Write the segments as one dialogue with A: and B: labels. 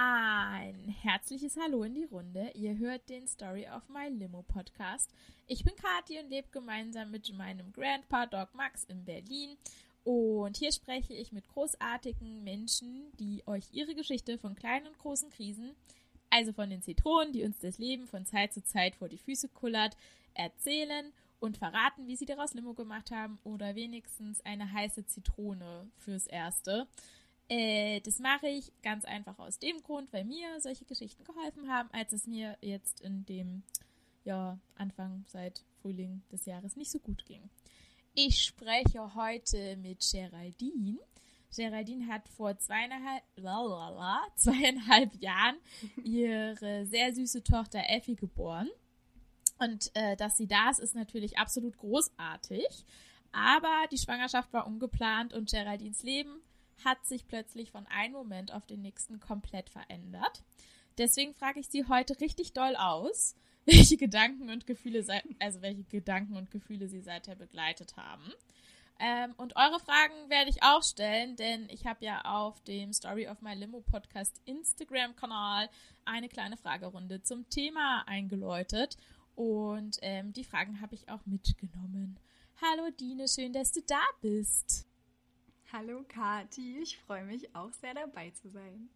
A: Ein herzliches Hallo in die Runde. Ihr hört den Story of My Limo Podcast. Ich bin Kathi und lebe gemeinsam mit meinem Grandpa Dog Max in Berlin. Und hier spreche ich mit großartigen Menschen, die euch ihre Geschichte von kleinen und großen Krisen, also von den Zitronen, die uns das Leben von Zeit zu Zeit vor die Füße kullert, erzählen und verraten, wie sie daraus Limo gemacht haben oder wenigstens eine heiße Zitrone fürs Erste. Äh, das mache ich ganz einfach aus dem Grund, weil mir solche Geschichten geholfen haben, als es mir jetzt in dem ja, Anfang seit Frühling des Jahres nicht so gut ging. Ich spreche heute mit Geraldine. Geraldine hat vor zweieinhalb, lalala, zweieinhalb Jahren ihre sehr süße Tochter Effi geboren. Und äh, dass sie da ist, ist natürlich absolut großartig. Aber die Schwangerschaft war ungeplant und Geraldines Leben hat sich plötzlich von einem Moment auf den nächsten komplett verändert. Deswegen frage ich Sie heute richtig doll aus, welche Gedanken und Gefühle, also welche Gedanken und Gefühle Sie seither begleitet haben. Ähm, und eure Fragen werde ich auch stellen, denn ich habe ja auf dem Story of My Limo Podcast Instagram-Kanal eine kleine Fragerunde zum Thema eingeläutet. Und ähm, die Fragen habe ich auch mitgenommen. Hallo Dine, schön, dass du da bist.
B: Hallo Kati, ich freue mich auch sehr dabei zu sein.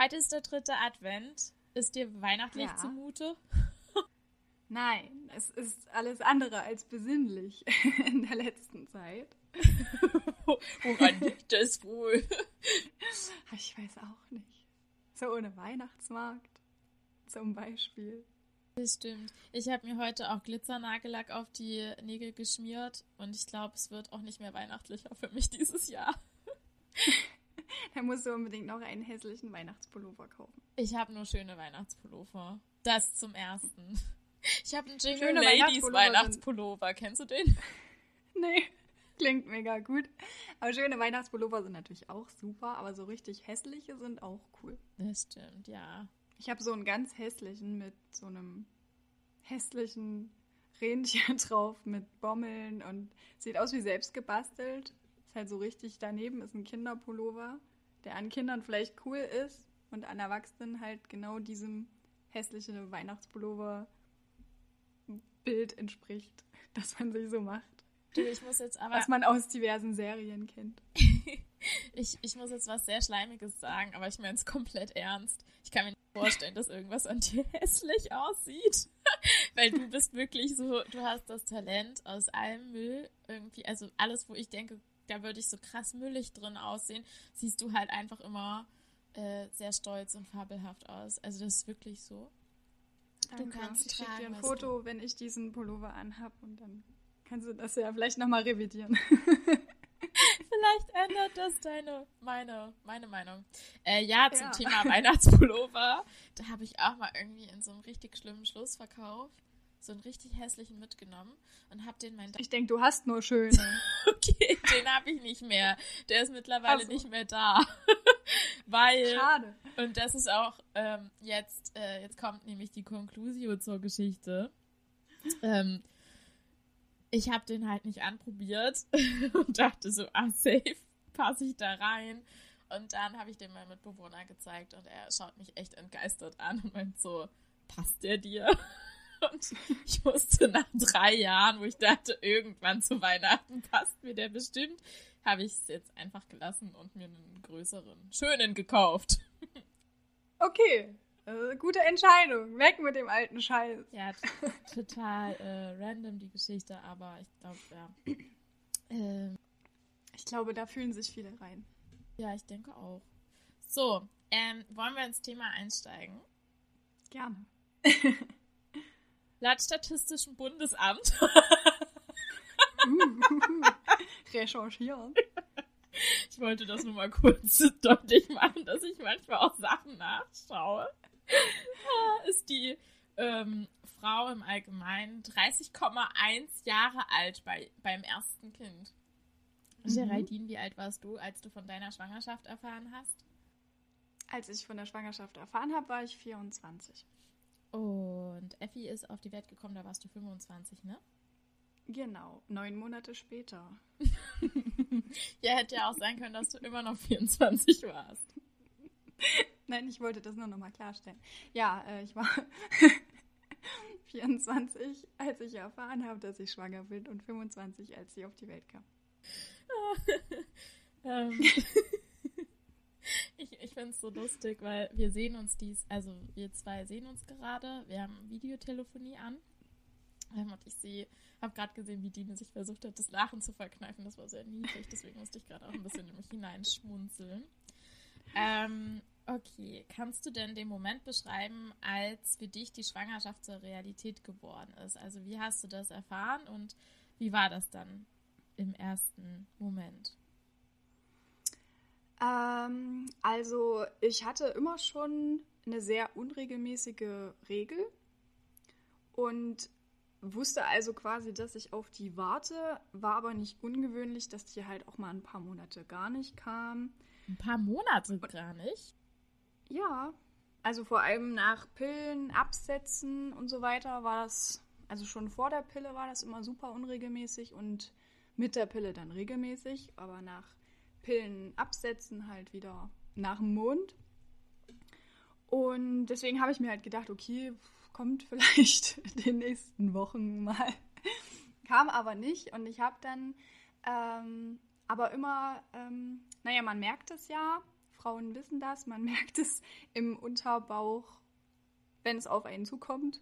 A: Heute ist der dritte Advent. Ist dir weihnachtlich ja. zumute?
B: Nein, es ist alles andere als besinnlich in der letzten Zeit.
A: Woran liegt das wohl?
B: Ich weiß auch nicht. So ohne Weihnachtsmarkt zum Beispiel.
A: Das stimmt. Ich habe mir heute auch Glitzernagellack auf die Nägel geschmiert und ich glaube, es wird auch nicht mehr weihnachtlicher für mich dieses Jahr.
B: da musst du unbedingt noch einen hässlichen Weihnachtspullover kaufen.
A: Ich habe nur schöne Weihnachtspullover. Das zum ersten. Ich habe einen Jingle schöne Ladies Weihnachtspullover. Kennst du den?
B: nee. Klingt mega gut. Aber schöne Weihnachtspullover sind natürlich auch super, aber so richtig hässliche sind auch cool.
A: Das stimmt, ja.
B: Ich habe so einen ganz hässlichen mit so einem hässlichen Rentier drauf mit Bommeln und sieht aus wie selbst gebastelt. Ist halt so richtig daneben, ist ein Kinderpullover, der an Kindern vielleicht cool ist und an Erwachsenen halt genau diesem hässlichen Weihnachtspullover Bild entspricht, das man sich so macht.
A: Du, ich muss jetzt aber.
B: Was man aus diversen Serien kennt.
A: ich, ich muss jetzt was sehr Schleimiges sagen, aber ich meine es komplett ernst. Ich kann mir vorstellen, dass irgendwas an dir hässlich aussieht. Weil du bist wirklich so, du hast das Talent aus allem Müll irgendwie, also alles, wo ich denke, da würde ich so krass müllig drin aussehen, siehst du halt einfach immer äh, sehr stolz und fabelhaft aus. Also das ist wirklich so.
B: Danke. Du kannst ich schicke dir ein Foto, wenn ich diesen Pullover anhab und dann kannst du das ja vielleicht nochmal revidieren.
A: Vielleicht ändert das deine, meine, meine Meinung. Äh, ja, zum ja. Thema Weihnachtspullover. Da habe ich auch mal irgendwie in so einem richtig schlimmen Schlussverkauf so einen richtig hässlichen mitgenommen und habe den mein.
B: Ich denke, du hast nur schöne.
A: okay, den habe ich nicht mehr. Der ist mittlerweile also. nicht mehr da. Weil.
B: Schade.
A: Und das ist auch ähm, jetzt, äh, jetzt kommt nämlich die Conclusio zur Geschichte. Ähm, ich habe den halt nicht anprobiert und dachte so, ah, safe, passe ich da rein. Und dann habe ich den meinem Mitbewohner gezeigt und er schaut mich echt entgeistert an und meint so, passt der dir? Und ich wusste nach drei Jahren, wo ich dachte, irgendwann zu Weihnachten passt mir der bestimmt, habe ich es jetzt einfach gelassen und mir einen größeren, schönen gekauft.
B: Okay, äh, gute Entscheidung. Weg mit dem alten Scheiß.
A: Ja, total äh, random die Geschichte, aber ich glaube, ja.
B: Ähm, ich glaube, da fühlen sich viele rein.
A: Ja, ich denke auch. So, ähm, wollen wir ins Thema einsteigen?
B: Gerne.
A: Laut Statistischem Bundesamt.
B: Recherchieren.
A: Ich wollte das nur mal kurz deutlich machen, dass ich manchmal auch Sachen nachschaue. ist die ähm, Frau im Allgemeinen 30,1 Jahre alt bei, beim ersten Kind. Mhm. Geraldine, wie alt warst du, als du von deiner Schwangerschaft erfahren hast?
B: Als ich von der Schwangerschaft erfahren habe, war ich 24.
A: Und Effi ist auf die Welt gekommen, da warst du 25, ne?
B: Genau, neun Monate später.
A: ja, hätte ja auch sein können, dass du immer noch 24 warst.
B: Nein, ich wollte das nur nochmal klarstellen. Ja, äh, ich war 24, als ich erfahren habe, dass ich schwanger bin und 25, als sie auf die Welt kam.
A: ähm, ich ich finde es so lustig, weil wir sehen uns dies, also wir zwei sehen uns gerade, wir haben Videotelefonie an ähm, und ich sehe, habe gerade gesehen, wie Dine sich versucht hat, das Lachen zu verkneifen. Das war sehr niedlich, deswegen musste ich gerade auch ein bisschen in mich hineinschmunzeln. Ähm, okay, kannst du denn den Moment beschreiben, als für dich die Schwangerschaft zur Realität geworden ist? Also wie hast du das erfahren und wie war das dann im ersten Moment?
B: Ähm, also ich hatte immer schon eine sehr unregelmäßige Regel und wusste also quasi, dass ich auf die warte, war aber nicht ungewöhnlich, dass die halt auch mal ein paar Monate gar nicht kam.
A: Ein paar Monate gar nicht?
B: Ja, also vor allem nach Pillen, Absetzen und so weiter war das, also schon vor der Pille war das immer super unregelmäßig und mit der Pille dann regelmäßig, aber nach Pillen absetzen halt wieder nach dem Mond. Und deswegen habe ich mir halt gedacht, okay, kommt vielleicht in den nächsten Wochen mal. Kam aber nicht und ich habe dann ähm, aber immer, ähm, naja, man merkt es ja, Frauen wissen das, man merkt es im Unterbauch, wenn es auf einen zukommt.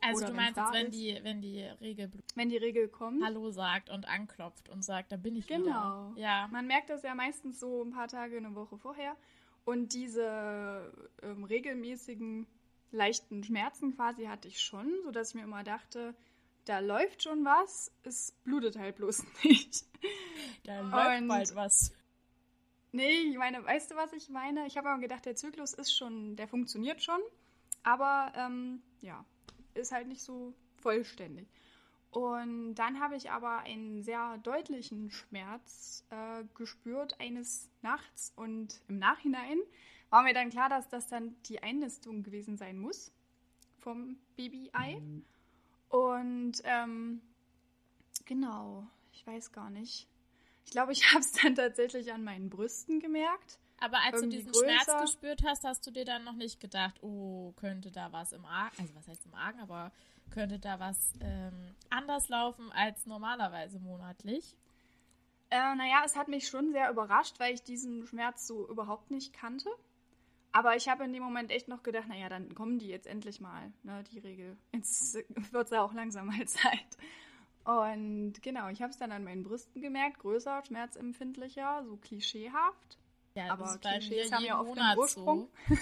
A: Also du meinst jetzt, wenn die, wenn die Regel
B: wenn die Regel kommt,
A: Hallo sagt und anklopft und sagt, da bin ich
B: genau.
A: wieder.
B: Genau. Ja. Man merkt das ja meistens so ein paar Tage, eine Woche vorher. Und diese ähm, regelmäßigen leichten Schmerzen quasi hatte ich schon, sodass ich mir immer dachte, da läuft schon was, es blutet halt bloß nicht.
A: Da läuft und bald was.
B: Nee, ich meine, weißt du, was ich meine? Ich habe immer gedacht, der Zyklus ist schon, der funktioniert schon, aber ähm, ja, ist halt nicht so vollständig. Und dann habe ich aber einen sehr deutlichen Schmerz äh, gespürt eines Nachts und im Nachhinein war mir dann klar, dass das dann die Einnistung gewesen sein muss vom Baby-Ei. Mhm. Und ähm, genau, ich weiß gar nicht. Ich glaube, ich habe es dann tatsächlich an meinen Brüsten gemerkt.
A: Aber als du diesen größer. Schmerz gespürt hast, hast du dir dann noch nicht gedacht, oh, könnte da was im Argen, also was heißt im Argen, aber könnte da was ähm, anders laufen als normalerweise monatlich?
B: Äh, naja, es hat mich schon sehr überrascht, weil ich diesen Schmerz so überhaupt nicht kannte. Aber ich habe in dem Moment echt noch gedacht, naja, dann kommen die jetzt endlich mal, ne, die Regel. Jetzt wird es ja auch langsam mal Zeit. Und genau, ich habe es dann an meinen Brüsten gemerkt, größer, schmerzempfindlicher, so klischeehaft. Ja, aber Klischees haben ja oft Monat einen Ursprung. So.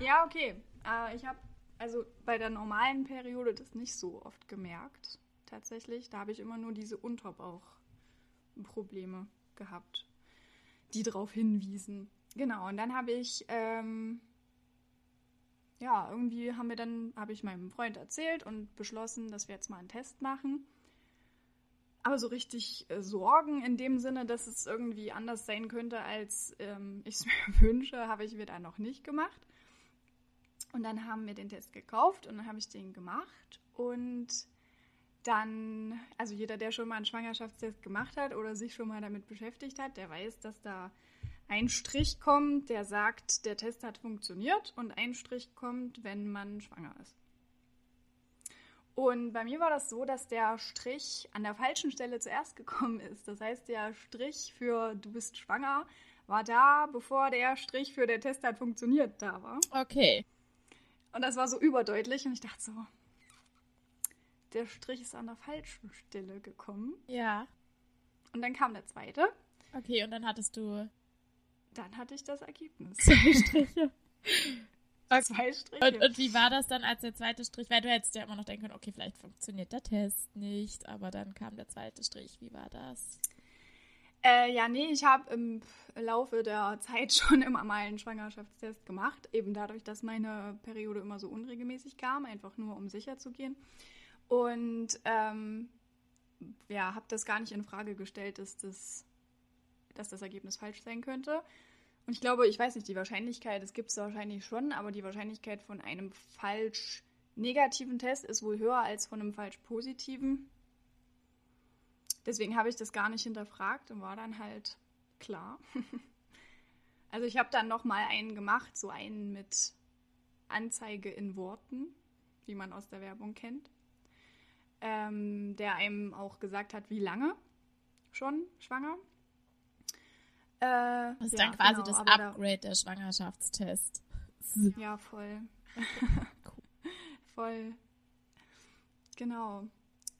B: ja, okay. Äh, ich habe also bei der normalen Periode das nicht so oft gemerkt, tatsächlich. Da habe ich immer nur diese Unterbauchprobleme gehabt, die darauf hinwiesen. Genau, und dann habe ich, ähm, ja, irgendwie haben wir dann, habe ich meinem Freund erzählt und beschlossen, dass wir jetzt mal einen Test machen. Aber so richtig äh, Sorgen in dem Sinne, dass es irgendwie anders sein könnte, als ähm, ich es mir wünsche, habe ich mir da noch nicht gemacht. Und dann haben wir den Test gekauft und dann habe ich den gemacht. Und dann, also jeder, der schon mal einen Schwangerschaftstest gemacht hat oder sich schon mal damit beschäftigt hat, der weiß, dass da ein Strich kommt, der sagt, der Test hat funktioniert und ein Strich kommt, wenn man schwanger ist. Und bei mir war das so, dass der Strich an der falschen Stelle zuerst gekommen ist. Das heißt, der Strich für du bist schwanger war da, bevor der Strich für der Test hat funktioniert da war.
A: Okay.
B: Und das war so überdeutlich und ich dachte so, der Strich ist an der falschen Stelle gekommen.
A: Ja.
B: Und dann kam der zweite.
A: Okay, und dann hattest du
B: dann hatte ich das Ergebnis.
A: Zwei Striche.
B: Okay. Zwei Striche.
A: Und, und, wie war das dann als der zweite Strich? Weil du hättest ja immer noch denken können, okay, vielleicht funktioniert der Test nicht, aber dann kam der zweite Strich. Wie war das?
B: Äh, ja, nee, ich habe im Laufe der Zeit schon immer mal einen Schwangerschaftstest gemacht. Eben dadurch, dass meine Periode immer so unregelmäßig kam, einfach nur um sicher zu gehen. Und ähm, ja, habe das gar nicht in Frage gestellt, dass das dass das Ergebnis falsch sein könnte. Und ich glaube, ich weiß nicht, die Wahrscheinlichkeit, es gibt es wahrscheinlich schon, aber die Wahrscheinlichkeit von einem falsch negativen Test ist wohl höher als von einem falsch positiven. Deswegen habe ich das gar nicht hinterfragt und war dann halt klar. Also ich habe dann noch mal einen gemacht, so einen mit Anzeige in Worten, wie man aus der Werbung kennt, ähm, der einem auch gesagt hat, wie lange schon schwanger.
A: Äh, das ist ja, dann quasi genau, das Upgrade da, der Schwangerschaftstest.
B: Ja, voll. voll. Genau.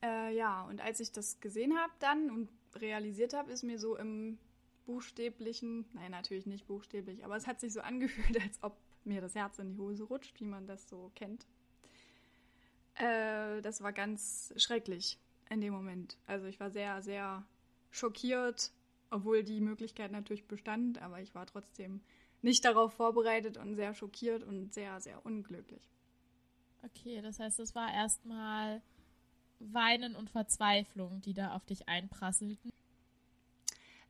B: Äh, ja, und als ich das gesehen habe dann und realisiert habe, ist mir so im buchstäblichen, nein, natürlich nicht buchstäblich, aber es hat sich so angefühlt, als ob mir das Herz in die Hose rutscht, wie man das so kennt. Äh, das war ganz schrecklich in dem Moment. Also ich war sehr, sehr schockiert, obwohl die Möglichkeit natürlich bestand, aber ich war trotzdem nicht darauf vorbereitet und sehr schockiert und sehr, sehr unglücklich.
A: Okay, das heißt, es war erstmal Weinen und Verzweiflung, die da auf dich einprasselten.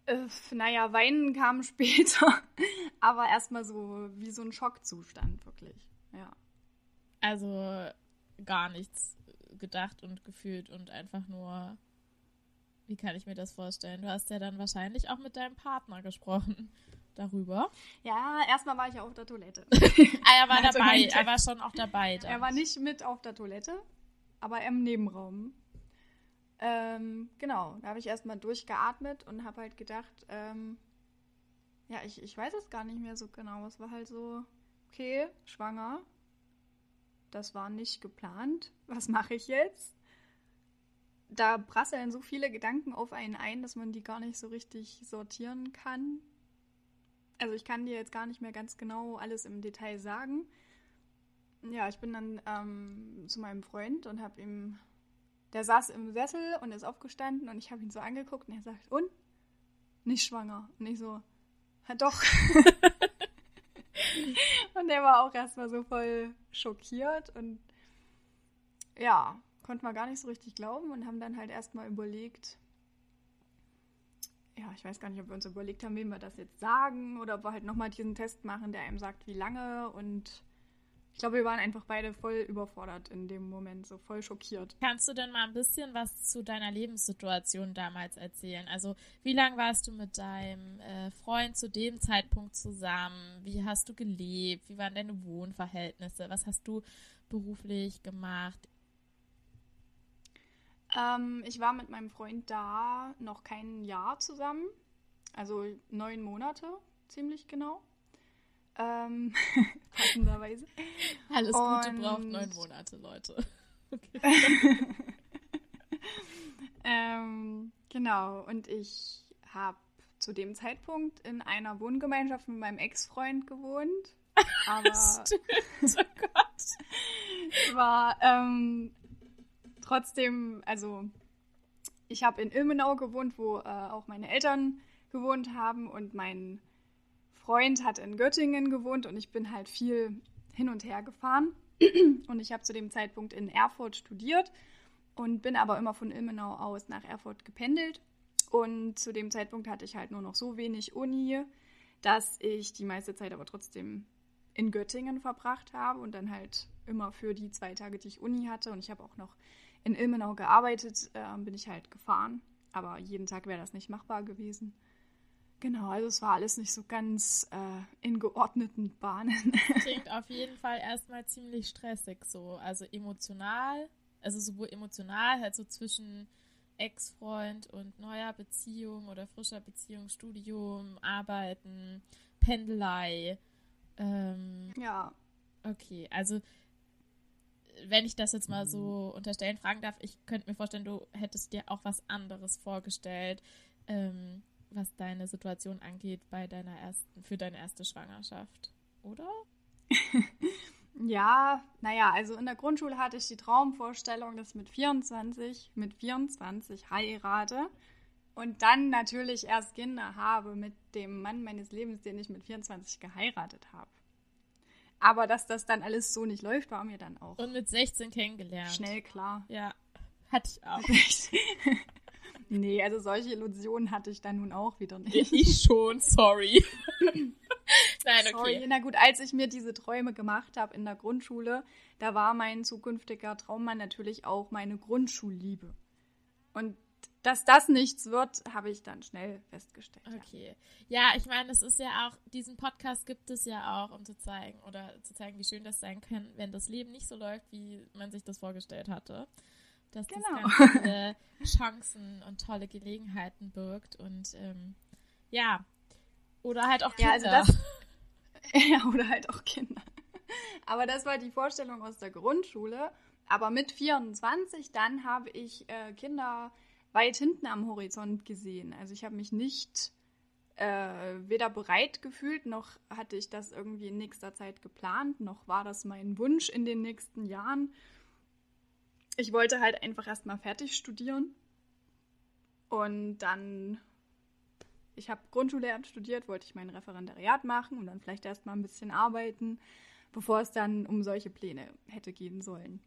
B: Äh, naja, Weinen kam später, aber erstmal so wie so ein Schockzustand, wirklich. Ja.
A: Also gar nichts gedacht und gefühlt und einfach nur, wie kann ich mir das vorstellen? Du hast ja dann wahrscheinlich auch mit deinem Partner gesprochen darüber.
B: Ja, erstmal war ich ja auf der Toilette.
A: ah, er war also dabei, er war schon auch dabei.
B: Dann. Er war nicht mit auf der Toilette, aber im Nebenraum. Ähm, genau, da habe ich erstmal durchgeatmet und habe halt gedacht, ähm, ja, ich, ich weiß es gar nicht mehr so genau. Es war halt so, okay, schwanger. Das war nicht geplant. Was mache ich jetzt? Da prasseln so viele Gedanken auf einen ein, dass man die gar nicht so richtig sortieren kann. Also ich kann dir jetzt gar nicht mehr ganz genau alles im Detail sagen. Ja, ich bin dann ähm, zu meinem Freund und habe ihm der saß im Sessel und ist aufgestanden und ich habe ihn so angeguckt und er sagt, und? Nicht schwanger. Und ich so, ja doch. und er war auch erstmal so voll schockiert und ja, konnte man gar nicht so richtig glauben und haben dann halt erstmal überlegt, ja, ich weiß gar nicht, ob wir uns überlegt haben, wem wir das jetzt sagen oder ob wir halt nochmal diesen Test machen, der einem sagt, wie lange und ich glaube, wir waren einfach beide voll überfordert in dem Moment, so voll schockiert.
A: Kannst du denn mal ein bisschen was zu deiner Lebenssituation damals erzählen? Also, wie lange warst du mit deinem äh, Freund zu dem Zeitpunkt zusammen? Wie hast du gelebt? Wie waren deine Wohnverhältnisse? Was hast du beruflich gemacht?
B: Ähm, ich war mit meinem Freund da noch kein Jahr zusammen, also neun Monate, ziemlich genau. Ähm, passenderweise.
A: Alles Gute und... braucht neun Monate, Leute. Okay.
B: ähm, genau, und ich habe zu dem Zeitpunkt in einer Wohngemeinschaft mit meinem Ex-Freund gewohnt. Aber Stimmt, oh Gott. war ähm, trotzdem, also ich habe in Ilmenau gewohnt, wo äh, auch meine Eltern gewohnt haben und mein Freund hat in Göttingen gewohnt und ich bin halt viel hin und her gefahren. Und ich habe zu dem Zeitpunkt in Erfurt studiert und bin aber immer von Ilmenau aus nach Erfurt gependelt. Und zu dem Zeitpunkt hatte ich halt nur noch so wenig Uni, dass ich die meiste Zeit aber trotzdem in Göttingen verbracht habe und dann halt immer für die zwei Tage, die ich Uni hatte und ich habe auch noch in Ilmenau gearbeitet, äh, bin ich halt gefahren. Aber jeden Tag wäre das nicht machbar gewesen. Genau, also es war alles nicht so ganz äh, in geordneten Bahnen.
A: Klingt auf jeden Fall erstmal ziemlich stressig so. Also emotional, also sowohl emotional, halt so zwischen Ex-Freund und neuer Beziehung oder frischer Beziehung, Studium, Arbeiten, Pendelei. Ähm,
B: ja.
A: Okay, also wenn ich das jetzt mal so unterstellen fragen darf, ich könnte mir vorstellen, du hättest dir auch was anderes vorgestellt. Ähm, was deine Situation angeht bei deiner ersten, für deine erste Schwangerschaft, oder?
B: ja, naja, also in der Grundschule hatte ich die Traumvorstellung, dass ich mit 24, mit 24 heirate und dann natürlich erst Kinder habe mit dem Mann meines Lebens, den ich mit 24 geheiratet habe. Aber dass das dann alles so nicht läuft, war mir dann auch.
A: Und mit 16 kennengelernt.
B: Schnell klar.
A: Ja, hatte ich auch.
B: Nee, also solche Illusionen hatte ich dann nun auch wieder nicht.
A: Ich schon, sorry. Nein, okay. Sorry.
B: Na gut, als ich mir diese Träume gemacht habe in der Grundschule, da war mein zukünftiger Traummann natürlich auch meine Grundschulliebe. Und dass das nichts wird, habe ich dann schnell festgestellt.
A: Okay. Ja, ich meine, es ist ja auch, diesen Podcast gibt es ja auch, um zu zeigen oder zu zeigen, wie schön das sein kann, wenn das Leben nicht so läuft, wie man sich das vorgestellt hatte. Dass genau. das ganz viele Chancen und tolle Gelegenheiten birgt und ähm, ja. Oder halt auch Kinder. Ja, also das,
B: ja, oder halt auch Kinder. Aber das war die Vorstellung aus der Grundschule. Aber mit 24 dann habe ich äh, Kinder weit hinten am Horizont gesehen. Also ich habe mich nicht äh, weder bereit gefühlt, noch hatte ich das irgendwie in nächster Zeit geplant, noch war das mein Wunsch in den nächsten Jahren. Ich wollte halt einfach erstmal fertig studieren. Und dann, ich habe Grundschullehramt studiert, wollte ich mein Referendariat machen und dann vielleicht erstmal ein bisschen arbeiten, bevor es dann um solche Pläne hätte gehen sollen.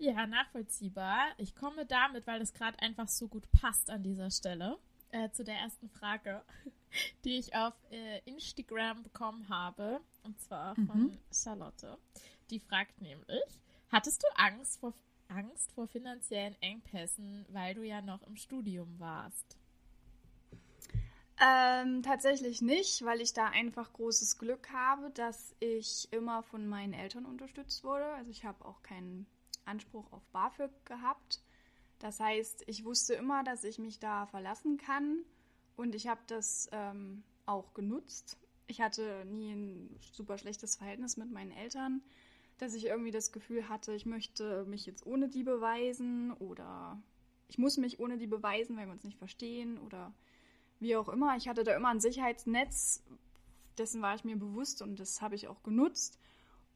A: Ja, nachvollziehbar. Ich komme damit, weil das gerade einfach so gut passt an dieser Stelle, äh, zu der ersten Frage, die ich auf äh, Instagram bekommen habe. Und zwar von mhm. Charlotte. Die fragt nämlich, hattest du Angst vor, Angst vor finanziellen Engpässen, weil du ja noch im Studium warst?
B: Ähm, tatsächlich nicht, weil ich da einfach großes Glück habe, dass ich immer von meinen Eltern unterstützt wurde. Also ich habe auch keinen Anspruch auf BAföG gehabt. Das heißt, ich wusste immer, dass ich mich da verlassen kann und ich habe das ähm, auch genutzt. Ich hatte nie ein super schlechtes Verhältnis mit meinen Eltern, dass ich irgendwie das Gefühl hatte, ich möchte mich jetzt ohne die beweisen oder ich muss mich ohne die beweisen, weil wir uns nicht verstehen oder wie auch immer. Ich hatte da immer ein Sicherheitsnetz, dessen war ich mir bewusst und das habe ich auch genutzt.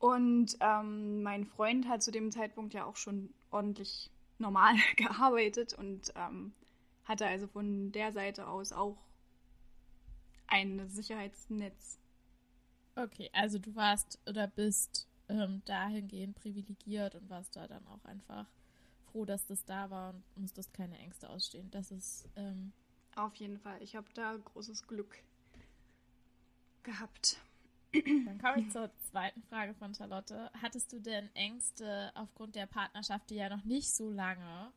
B: Und ähm, mein Freund hat zu dem Zeitpunkt ja auch schon ordentlich normal gearbeitet und ähm, hatte also von der Seite aus auch ein Sicherheitsnetz.
A: Okay, also du warst oder bist ähm, dahingehend privilegiert und warst da dann auch einfach froh, dass das da war und musstest keine Ängste ausstehen. Das ist. Ähm
B: Auf jeden Fall. Ich habe da großes Glück gehabt.
A: Dann komme ich zur zweiten Frage von Charlotte. Hattest du denn Ängste aufgrund der Partnerschaft, die ja noch nicht so lange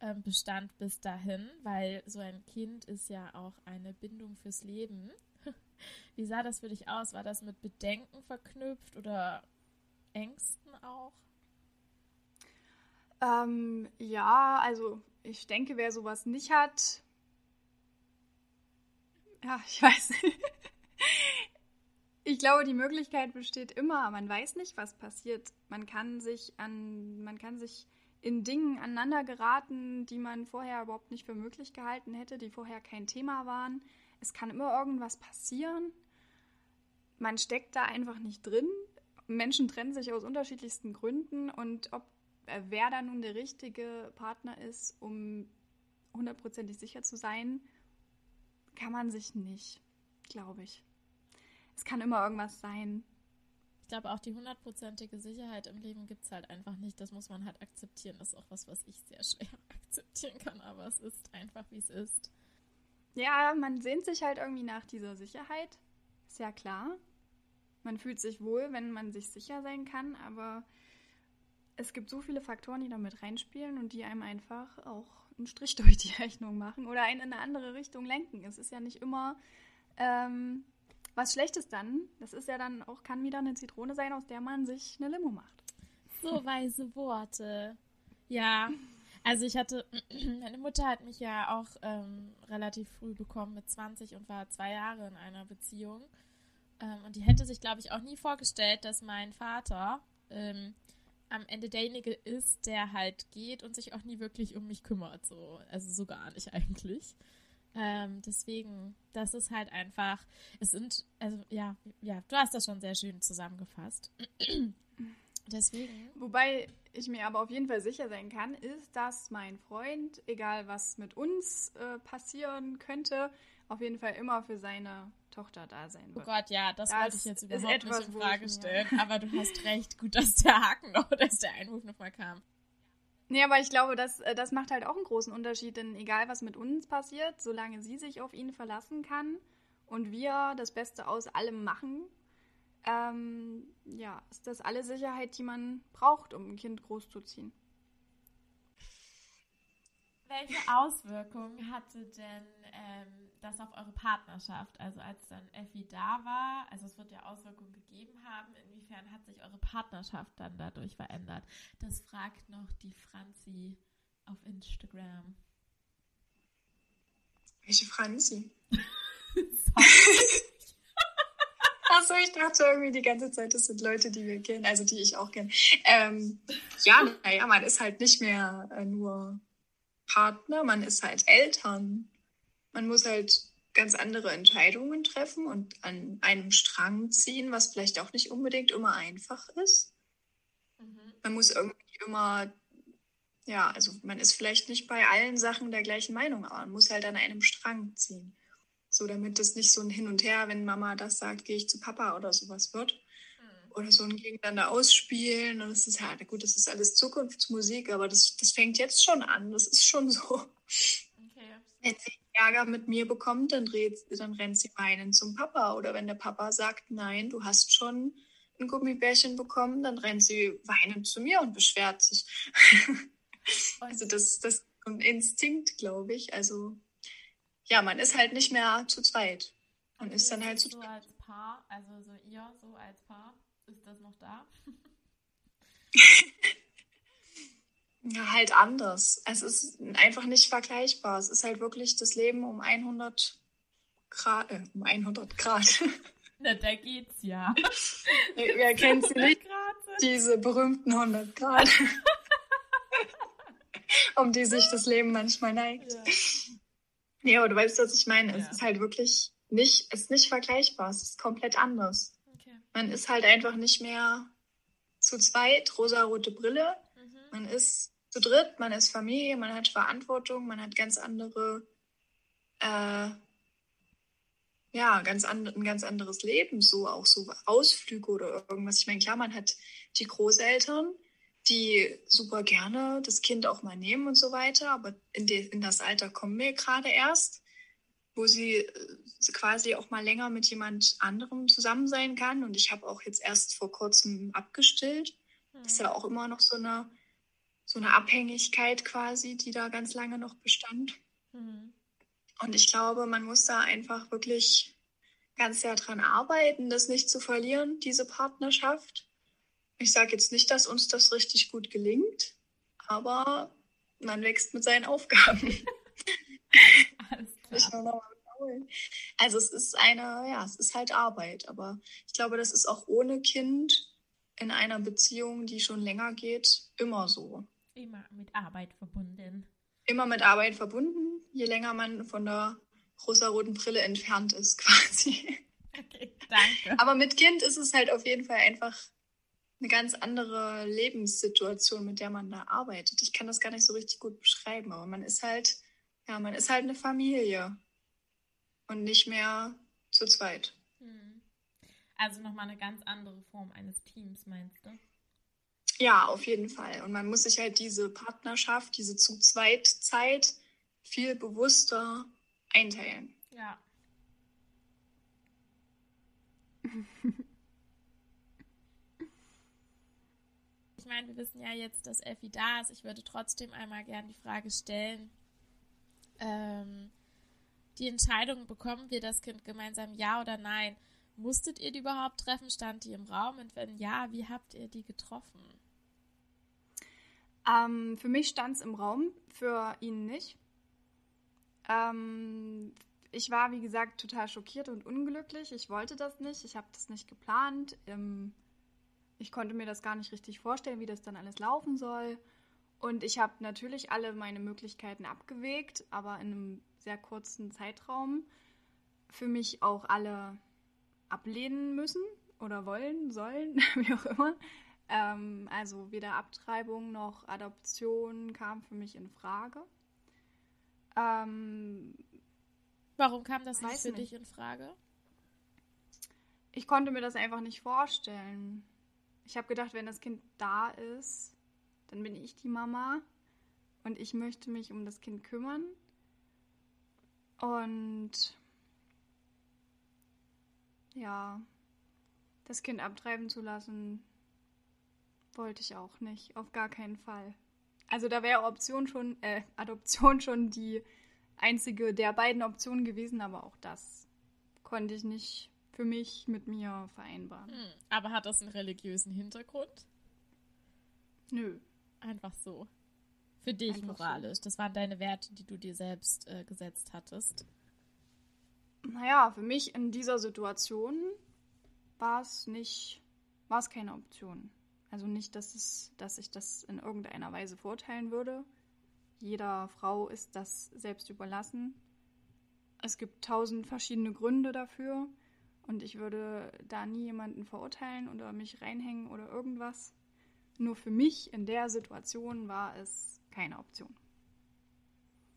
A: ähm, bestand bis dahin? Weil so ein Kind ist ja auch eine Bindung fürs Leben. Wie sah das für dich aus? War das mit Bedenken verknüpft oder Ängsten auch?
B: Ähm, ja, also ich denke, wer sowas nicht hat, ja, ich weiß nicht. Ich glaube, die Möglichkeit besteht immer. Man weiß nicht, was passiert. Man kann sich an, man kann sich in Dingen aneinander geraten, die man vorher überhaupt nicht für möglich gehalten hätte, die vorher kein Thema waren. Es kann immer irgendwas passieren. Man steckt da einfach nicht drin. Menschen trennen sich aus unterschiedlichsten Gründen und ob äh, wer da nun der richtige Partner ist, um hundertprozentig sicher zu sein, kann man sich nicht, glaube ich es kann immer irgendwas sein.
A: Ich glaube, auch die hundertprozentige Sicherheit im Leben gibt es halt einfach nicht. Das muss man halt akzeptieren. Das ist auch was, was ich sehr schwer akzeptieren kann, aber es ist einfach, wie es ist.
B: Ja, man sehnt sich halt irgendwie nach dieser Sicherheit. Ist ja klar. Man fühlt sich wohl, wenn man sich sicher sein kann, aber es gibt so viele Faktoren, die damit reinspielen und die einem einfach auch einen Strich durch die Rechnung machen oder einen in eine andere Richtung lenken. Es ist ja nicht immer ähm, was Schlechtes dann, das ist ja dann auch, kann wieder eine Zitrone sein, aus der man sich eine Limo macht.
A: So weise Worte. Ja, also ich hatte, meine Mutter hat mich ja auch ähm, relativ früh bekommen mit 20 und war zwei Jahre in einer Beziehung. Ähm, und die hätte sich, glaube ich, auch nie vorgestellt, dass mein Vater ähm, am Ende derjenige ist, der halt geht und sich auch nie wirklich um mich kümmert. So. Also so gar nicht eigentlich. Ähm, deswegen, das ist halt einfach, es sind, also ja, ja, du hast das schon sehr schön zusammengefasst. deswegen.
B: Wobei ich mir aber auf jeden Fall sicher sein kann, ist, dass mein Freund, egal was mit uns äh, passieren könnte, auf jeden Fall immer für seine Tochter da sein wird.
A: Oh Gott, ja, das, das wollte ich jetzt überhaupt etwas, nicht in Frage stellen. Aber du hast recht, gut, dass der Haken noch, dass der Einwurf nochmal kam.
B: Nee, aber ich glaube, das, äh, das macht halt auch einen großen Unterschied, denn egal was mit uns passiert, solange sie sich auf ihn verlassen kann und wir das Beste aus allem machen, ähm, ja, ist das alle Sicherheit, die man braucht, um ein Kind großzuziehen.
A: Welche Auswirkungen hatte denn ähm, das auf eure Partnerschaft? Also als dann Effi da war, also es wird ja Auswirkungen gegeben haben, inwiefern hat sich eure Partnerschaft dann dadurch verändert? Das fragt noch die Franzi auf Instagram.
B: Welche Franzi? Achso, ich dachte irgendwie die ganze Zeit, das sind Leute, die wir kennen, also die ich auch kenne. Ähm, ja, naja, man ist halt nicht mehr äh, nur Partner, man ist halt Eltern. Man muss halt ganz andere Entscheidungen treffen und an einem Strang ziehen, was vielleicht auch nicht unbedingt immer einfach ist. Mhm. Man muss irgendwie immer, ja, also man ist vielleicht nicht bei allen Sachen der gleichen Meinung, aber man muss halt an einem Strang ziehen. So, damit es nicht so ein Hin und Her, wenn Mama das sagt, gehe ich zu Papa oder sowas wird. Mhm. Oder so ein Gegeneinander ausspielen. Und das ist ja, gut, das ist alles Zukunftsmusik, aber das, das fängt jetzt schon an. Das ist schon so. Okay. Wenn sie Ärger mit mir bekommt, dann, dreht, dann rennt sie weinen zum Papa. Oder wenn der Papa sagt, nein, du hast schon ein Gummibärchen bekommen, dann rennt sie weinend zu mir und beschwert sich. also das, das ist ein Instinkt, glaube ich. Also ja, man ist halt nicht mehr zu zweit. Man ist dann halt zu
A: so als Paar, also so ihr so als Paar, ist das noch da?
B: ja, halt anders. Es ist einfach nicht vergleichbar. Es ist halt wirklich das Leben um 100 Grad, äh, um 100 Grad.
A: Na, da geht's ja.
B: Wer kennt sie nicht? Diese berühmten 100 Grad. um die sich das Leben manchmal neigt. Ja. Nee, aber du weißt, was ich meine. Ja. Es ist halt wirklich nicht, es ist nicht vergleichbar. Es ist komplett anders. Okay. Man ist halt einfach nicht mehr zu zweit, rosa-rote Brille. Mhm. Man ist zu dritt, man ist Familie, man hat Verantwortung, man hat ganz andere, äh, ja, ganz an, ein ganz anderes Leben, so auch so Ausflüge oder irgendwas. Ich meine, klar, man hat die Großeltern, die super gerne das Kind auch mal nehmen und so weiter, aber in, de, in das Alter kommen wir gerade erst, wo sie äh, quasi auch mal länger mit jemand anderem zusammen sein kann. Und ich habe auch jetzt erst vor kurzem abgestillt. Das ist ja auch immer noch so eine, so eine Abhängigkeit quasi, die da ganz lange noch bestand. Mhm. Und ich glaube, man muss da einfach wirklich ganz sehr dran arbeiten, das nicht zu verlieren, diese Partnerschaft. Ich sage jetzt nicht, dass uns das richtig gut gelingt, aber man wächst mit seinen Aufgaben. also es ist eine, ja, es ist halt Arbeit, aber ich glaube, das ist auch ohne Kind in einer Beziehung, die schon länger geht, immer so.
A: Immer mit Arbeit verbunden.
B: Immer mit Arbeit verbunden, je länger man von der rosaroten Brille entfernt ist, quasi.
A: Okay, danke.
B: Aber mit Kind ist es halt auf jeden Fall einfach eine ganz andere Lebenssituation, mit der man da arbeitet. Ich kann das gar nicht so richtig gut beschreiben, aber man ist halt, ja, man ist halt eine Familie und nicht mehr zu zweit. Hm.
A: Also nochmal eine ganz andere Form eines Teams, meinst du?
B: Ja, auf jeden Fall. Und man muss sich halt diese Partnerschaft, diese zu zweit Zeit viel bewusster einteilen.
A: Ja. Ich meine, wir wissen ja jetzt, dass Effi da ist. Ich würde trotzdem einmal gerne die Frage stellen. Ähm, die Entscheidung, bekommen wir das Kind gemeinsam, ja oder nein? Musstet ihr die überhaupt treffen? Stand die im Raum? Und wenn ja, wie habt ihr die getroffen?
C: Ähm, für mich stand es im Raum, für ihn nicht. Ähm, ich war, wie gesagt, total schockiert und unglücklich. Ich wollte das nicht. Ich habe das nicht geplant. Im ich konnte mir das gar nicht richtig vorstellen, wie das dann alles laufen soll. Und ich habe natürlich alle meine Möglichkeiten abgewegt, aber in einem sehr kurzen Zeitraum für mich auch alle ablehnen müssen oder wollen, sollen, wie auch immer. Ähm, also weder Abtreibung noch Adoption kam für mich in Frage. Ähm,
A: Warum kam das nicht für nicht. dich in Frage?
C: Ich konnte mir das einfach nicht vorstellen. Ich habe gedacht, wenn das Kind da ist, dann bin ich die Mama und ich möchte mich um das Kind kümmern. Und ja, das Kind abtreiben zu lassen, wollte ich auch nicht, auf gar keinen Fall.
B: Also da wäre Option schon, äh, Adoption schon die einzige der beiden Optionen gewesen, aber auch das konnte ich nicht für mich mit mir vereinbaren. Hm,
A: aber hat das einen religiösen Hintergrund?
B: Nö.
A: Einfach so. Für dich Einfach moralisch. So. Das waren deine Werte, die du dir selbst äh, gesetzt hattest.
B: Naja, für mich in dieser Situation war es nicht, war es keine Option. Also nicht, dass es, dass ich das in irgendeiner Weise verurteilen würde. Jeder Frau ist das selbst überlassen. Es gibt tausend verschiedene Gründe dafür und ich würde da nie jemanden verurteilen oder mich reinhängen oder irgendwas. Nur für mich in der Situation war es keine Option.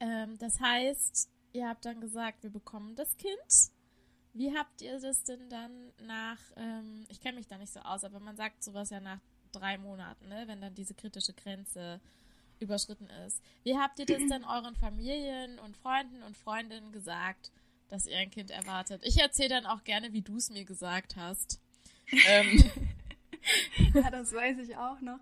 A: Ähm, das heißt, ihr habt dann gesagt, wir bekommen das Kind. Wie habt ihr das denn dann nach, ähm, ich kenne mich da nicht so aus, aber man sagt sowas ja nach drei Monaten, ne, wenn dann diese kritische Grenze überschritten ist. Wie habt ihr das denn euren Familien und Freunden und Freundinnen gesagt, dass ihr ein Kind erwartet? Ich erzähle dann auch gerne, wie du es mir gesagt hast. ähm,
B: ja, das weiß ich auch noch.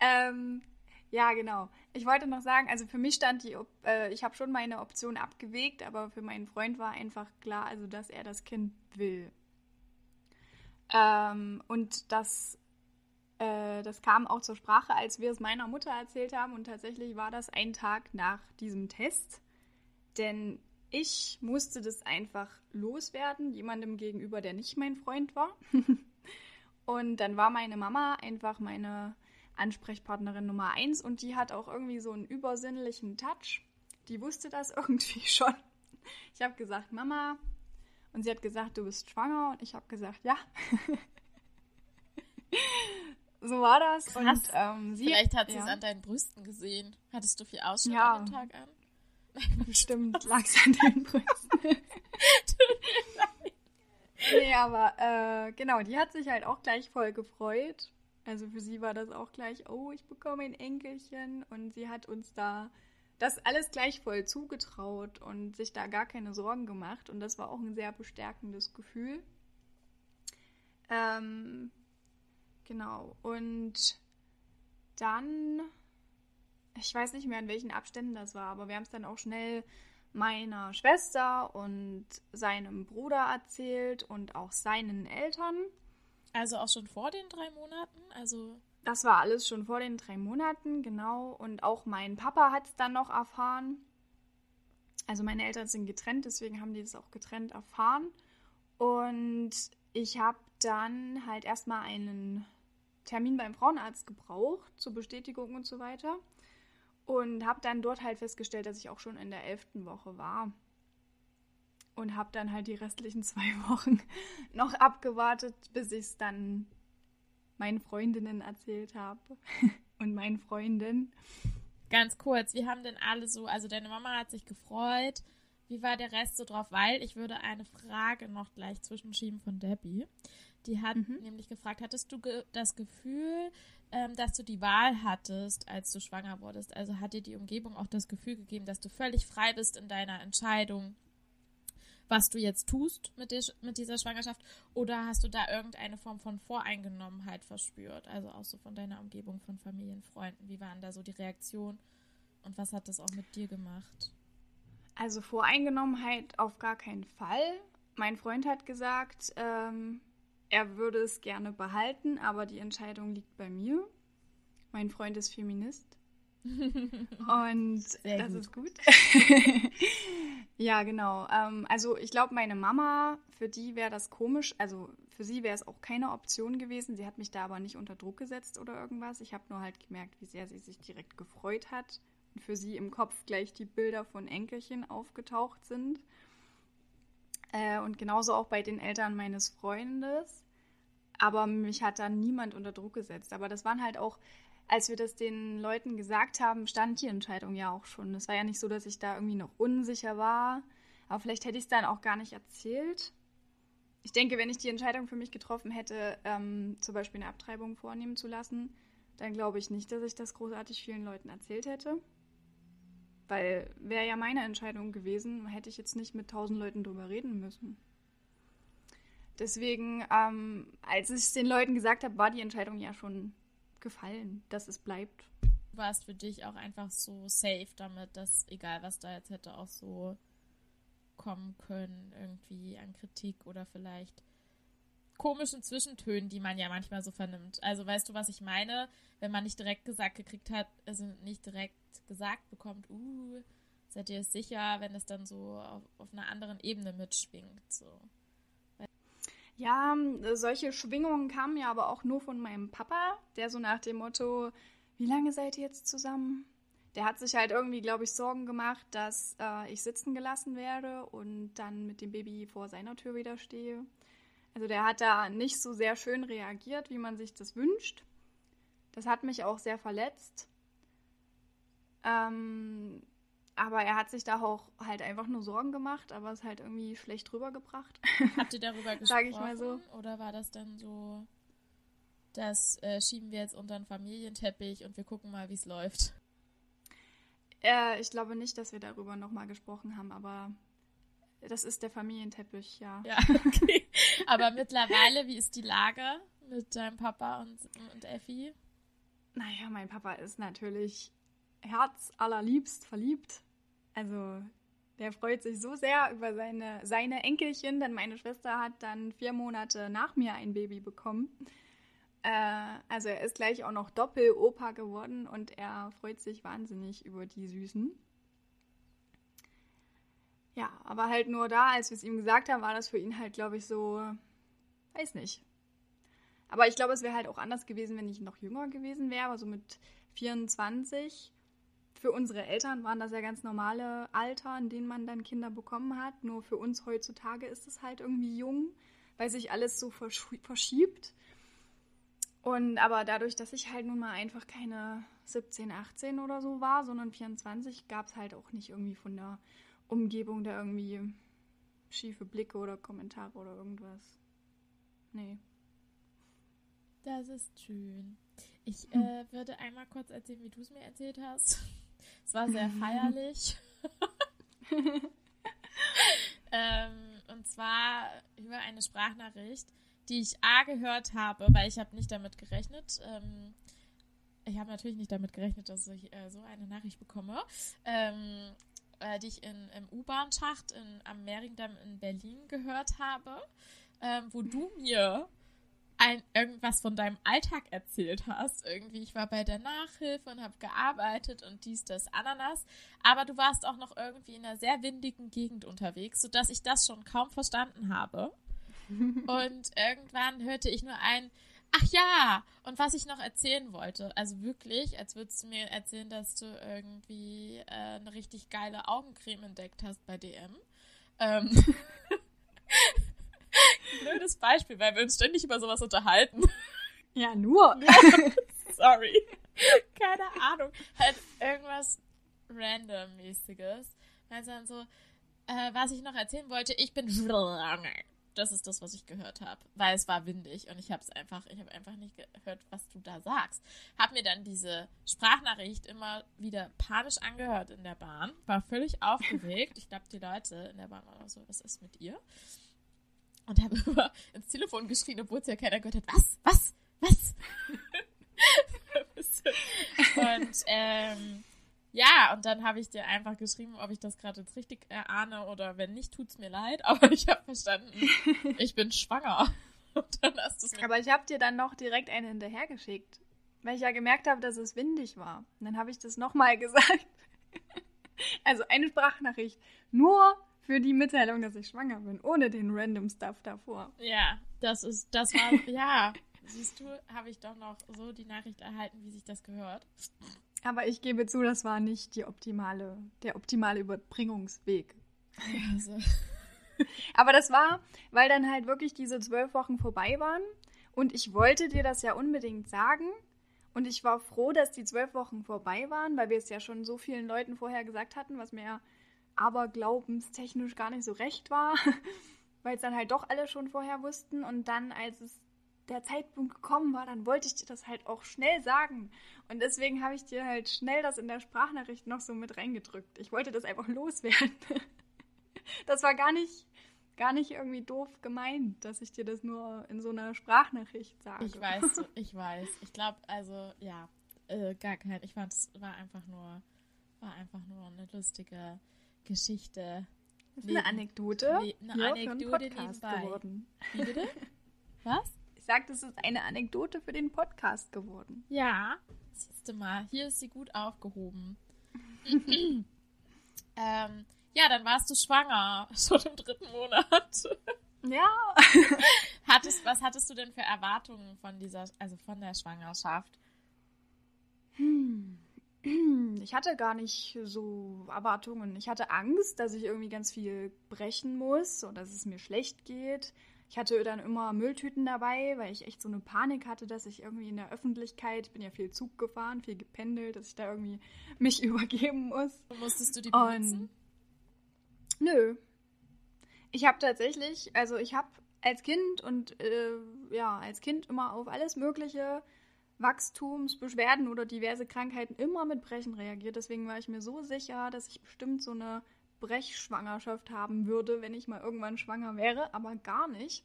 B: Ähm, ja, genau. Ich wollte noch sagen, also für mich stand die, äh, ich habe schon meine Option abgewegt, aber für meinen Freund war einfach klar, also dass er das Kind will. Ähm, und das, äh, das kam auch zur Sprache, als wir es meiner Mutter erzählt haben. Und tatsächlich war das ein Tag nach diesem Test. Denn ich musste das einfach loswerden, jemandem gegenüber, der nicht mein Freund war. Und dann war meine Mama einfach meine Ansprechpartnerin Nummer eins und die hat auch irgendwie so einen übersinnlichen Touch. Die wusste das irgendwie schon. Ich habe gesagt, Mama. Und sie hat gesagt, du bist schwanger. Und ich habe gesagt, ja. so war das.
A: Krass. Und, ähm, sie, Vielleicht hat sie es an deinen Brüsten gesehen. Hattest du viel Ausschnitt ja. an dem Tag an?
B: Bestimmt lag es an den Brüsten. Nee, aber äh, genau, die hat sich halt auch gleich voll gefreut. Also für sie war das auch gleich, oh, ich bekomme ein Enkelchen. Und sie hat uns da das alles gleich voll zugetraut und sich da gar keine Sorgen gemacht. Und das war auch ein sehr bestärkendes Gefühl. Ähm, genau. Und dann, ich weiß nicht mehr, in welchen Abständen das war, aber wir haben es dann auch schnell meiner Schwester und seinem Bruder erzählt und auch seinen Eltern.
A: Also auch schon vor den drei Monaten? Also.
B: Das war alles schon vor den drei Monaten, genau. Und auch mein Papa hat es dann noch erfahren. Also meine Eltern sind getrennt, deswegen haben die das auch getrennt erfahren. Und ich habe dann halt erstmal einen Termin beim Frauenarzt gebraucht zur Bestätigung und so weiter. Und habe dann dort halt festgestellt, dass ich auch schon in der elften Woche war. Und habe dann halt die restlichen zwei Wochen noch abgewartet, bis ich es dann meinen Freundinnen erzählt habe. und meinen Freunden.
A: Ganz kurz, wir haben denn alle so, also deine Mama hat sich gefreut. Wie war der Rest so drauf? Weil ich würde eine Frage noch gleich zwischenschieben von Debbie. Die hat mhm. nämlich gefragt, hattest du ge das Gefühl, ähm, dass du die Wahl hattest, als du schwanger wurdest? Also hat dir die Umgebung auch das Gefühl gegeben, dass du völlig frei bist in deiner Entscheidung, was du jetzt tust mit, der, mit dieser Schwangerschaft? Oder hast du da irgendeine Form von Voreingenommenheit verspürt? Also auch so von deiner Umgebung, von Familien, Freunden. Wie waren da so die Reaktionen? Und was hat das auch mit dir gemacht?
B: Also Voreingenommenheit auf gar keinen Fall. Mein Freund hat gesagt, ähm, er würde es gerne behalten, aber die Entscheidung liegt bei mir. Mein Freund ist Feminist. Und Sehr das gut. ist gut. ja, genau. Ähm, also ich glaube, meine Mama, für die wäre das komisch. Also für sie wäre es auch keine Option gewesen. Sie hat mich da aber nicht unter Druck gesetzt oder irgendwas. Ich habe nur halt gemerkt, wie sehr sie sich direkt gefreut hat. Und für sie im Kopf gleich die Bilder von Enkelchen aufgetaucht sind. Äh, und genauso auch bei den Eltern meines Freundes. Aber mich hat dann niemand unter Druck gesetzt. Aber das waren halt auch, als wir das den Leuten gesagt haben, stand die Entscheidung ja auch schon. Es war ja nicht so, dass ich da irgendwie noch unsicher war. Aber vielleicht hätte ich es dann auch gar nicht erzählt. Ich denke, wenn ich die Entscheidung für mich getroffen hätte, ähm, zum Beispiel eine Abtreibung vornehmen zu lassen, dann glaube ich nicht, dass ich das großartig vielen Leuten erzählt hätte. Weil wäre ja meine Entscheidung gewesen, hätte ich jetzt nicht mit tausend Leuten drüber reden müssen. Deswegen, ähm, als ich es den Leuten gesagt habe, war die Entscheidung ja schon gefallen, dass es bleibt.
A: warst für dich auch einfach so safe damit, dass egal was da jetzt hätte auch so kommen können, irgendwie an Kritik oder vielleicht komischen Zwischentönen, die man ja manchmal so vernimmt. Also weißt du, was ich meine? Wenn man nicht direkt gesagt gekriegt hat, also nicht direkt gesagt bekommt, uh, seid ihr sicher, wenn es dann so auf, auf einer anderen Ebene mitschwingt. So.
B: Ja, solche Schwingungen kamen ja aber auch nur von meinem Papa, der so nach dem Motto, wie lange seid ihr jetzt zusammen? Der hat sich halt irgendwie, glaube ich, Sorgen gemacht, dass äh, ich sitzen gelassen werde und dann mit dem Baby vor seiner Tür wieder stehe. Also der hat da nicht so sehr schön reagiert, wie man sich das wünscht. Das hat mich auch sehr verletzt. Ähm, aber er hat sich da auch halt einfach nur Sorgen gemacht, aber es halt irgendwie schlecht rübergebracht.
A: Habt ihr darüber gesprochen? Sag ich mal so. Oder war das dann so, das äh, schieben wir jetzt unter den Familienteppich und wir gucken mal, wie es läuft?
B: Äh, ich glaube nicht, dass wir darüber nochmal gesprochen haben, aber das ist der Familienteppich, ja.
A: Ja, okay. Aber mittlerweile, wie ist die Lage mit deinem Papa und, und Effi?
B: Naja, mein Papa ist natürlich herzallerliebst verliebt. Also, der freut sich so sehr über seine, seine Enkelchen, denn meine Schwester hat dann vier Monate nach mir ein Baby bekommen. Äh, also, er ist gleich auch noch Doppel-Opa geworden und er freut sich wahnsinnig über die Süßen. Ja, aber halt nur da, als wir es ihm gesagt haben, war das für ihn halt, glaube ich, so, weiß nicht. Aber ich glaube, es wäre halt auch anders gewesen, wenn ich noch jünger gewesen wäre, aber so mit 24. Für unsere Eltern waren das ja ganz normale Alter, in denen man dann Kinder bekommen hat. Nur für uns heutzutage ist es halt irgendwie jung, weil sich alles so verschiebt. Und aber dadurch, dass ich halt nun mal einfach keine 17, 18 oder so war, sondern 24, gab es halt auch nicht irgendwie von der Umgebung da irgendwie schiefe Blicke oder Kommentare oder irgendwas. Nee.
A: Das ist schön. Ich hm. äh, würde einmal kurz erzählen, wie du es mir erzählt hast. Es war sehr feierlich. ähm, und zwar über eine Sprachnachricht, die ich A gehört habe, weil ich habe nicht damit gerechnet. Ähm, ich habe natürlich nicht damit gerechnet, dass ich äh, so eine Nachricht bekomme. Ähm, äh, die ich in, im U-Bahn-Schacht am Mehringdamm in Berlin gehört habe, ähm, wo du mir ein, irgendwas von deinem Alltag erzählt hast. Irgendwie, ich war bei der Nachhilfe und habe gearbeitet und dies, das, Ananas. Aber du warst auch noch irgendwie in einer sehr windigen Gegend unterwegs, sodass ich das schon kaum verstanden habe. und irgendwann hörte ich nur ein, Ach ja, und was ich noch erzählen wollte, also wirklich, als würdest du mir erzählen, dass du irgendwie äh, eine richtig geile Augencreme entdeckt hast bei DM. Ähm, blödes Beispiel, weil wir uns ständig über sowas unterhalten.
B: Ja, nur.
A: Sorry. Keine Ahnung. Halt irgendwas randommäßiges. Also dann so, äh, was ich noch erzählen wollte, ich bin das ist das, was ich gehört habe, weil es war windig und ich habe es einfach, ich habe einfach nicht gehört, was du da sagst. Hab mir dann diese Sprachnachricht immer wieder panisch angehört in der Bahn, war völlig aufgeregt. Ich glaube, die Leute in der Bahn waren auch so, was ist mit ihr? Und habe immer ins Telefon geschrien, obwohl es ja keiner gehört hat. Was? Was? Was? und ähm, ja, und dann habe ich dir einfach geschrieben, ob ich das gerade jetzt richtig erahne oder wenn nicht, tut's mir leid. Aber ich habe verstanden, ich bin schwanger.
B: Aber ich habe dir dann noch direkt eine hinterhergeschickt, weil ich ja gemerkt habe, dass es windig war. Und dann habe ich das nochmal gesagt. Also eine Sprachnachricht. Nur für die Mitteilung, dass ich schwanger bin, ohne den random Stuff davor.
A: Ja, das ist, das war, ja. Siehst du, habe ich doch noch so die Nachricht erhalten, wie sich das gehört.
B: Aber ich gebe zu, das war nicht die optimale, der optimale Überbringungsweg. Also. Aber das war, weil dann halt wirklich diese zwölf Wochen vorbei waren und ich wollte dir das ja unbedingt sagen. Und ich war froh, dass die zwölf Wochen vorbei waren, weil wir es ja schon so vielen Leuten vorher gesagt hatten, was mir aber glaubenstechnisch gar nicht so recht war, weil es dann halt doch alle schon vorher wussten. Und dann, als es der Zeitpunkt gekommen war, dann wollte ich dir das halt auch schnell sagen. Und deswegen habe ich dir halt schnell das in der Sprachnachricht noch so mit reingedrückt. Ich wollte das einfach loswerden. Das war gar nicht, gar nicht irgendwie doof gemeint, dass ich dir das nur in so einer Sprachnachricht sage.
A: Ich weiß, ich weiß. Ich glaube, also ja, äh, gar kein. Ich fand es war einfach nur, war einfach nur eine lustige Geschichte.
B: Das ist eine Anekdote. Eine Anekdote nebenbei. geworden. Wie bitte? Was? Ich sagte, es ist eine Anekdote für den Podcast geworden.
A: Ja, siehst du mal, hier ist sie gut aufgehoben. ähm, ja, dann warst du schwanger, schon im dritten Monat.
B: Ja.
A: hattest, was hattest du denn für Erwartungen von dieser, also von der Schwangerschaft?
B: Hm. Ich hatte gar nicht so Erwartungen. Ich hatte Angst, dass ich irgendwie ganz viel brechen muss und dass es mir schlecht geht. Ich hatte dann immer Mülltüten dabei, weil ich echt so eine Panik hatte, dass ich irgendwie in der Öffentlichkeit, ich bin ja viel Zug gefahren, viel gependelt, dass ich da irgendwie mich übergeben muss.
A: Musstest du die benutzen? Und
B: nö. Ich habe tatsächlich, also ich habe als Kind und äh, ja, als Kind immer auf alles Mögliche Wachstumsbeschwerden oder diverse Krankheiten immer mit Brechen reagiert. Deswegen war ich mir so sicher, dass ich bestimmt so eine Brechschwangerschaft haben würde, wenn ich mal irgendwann schwanger wäre, aber gar nicht.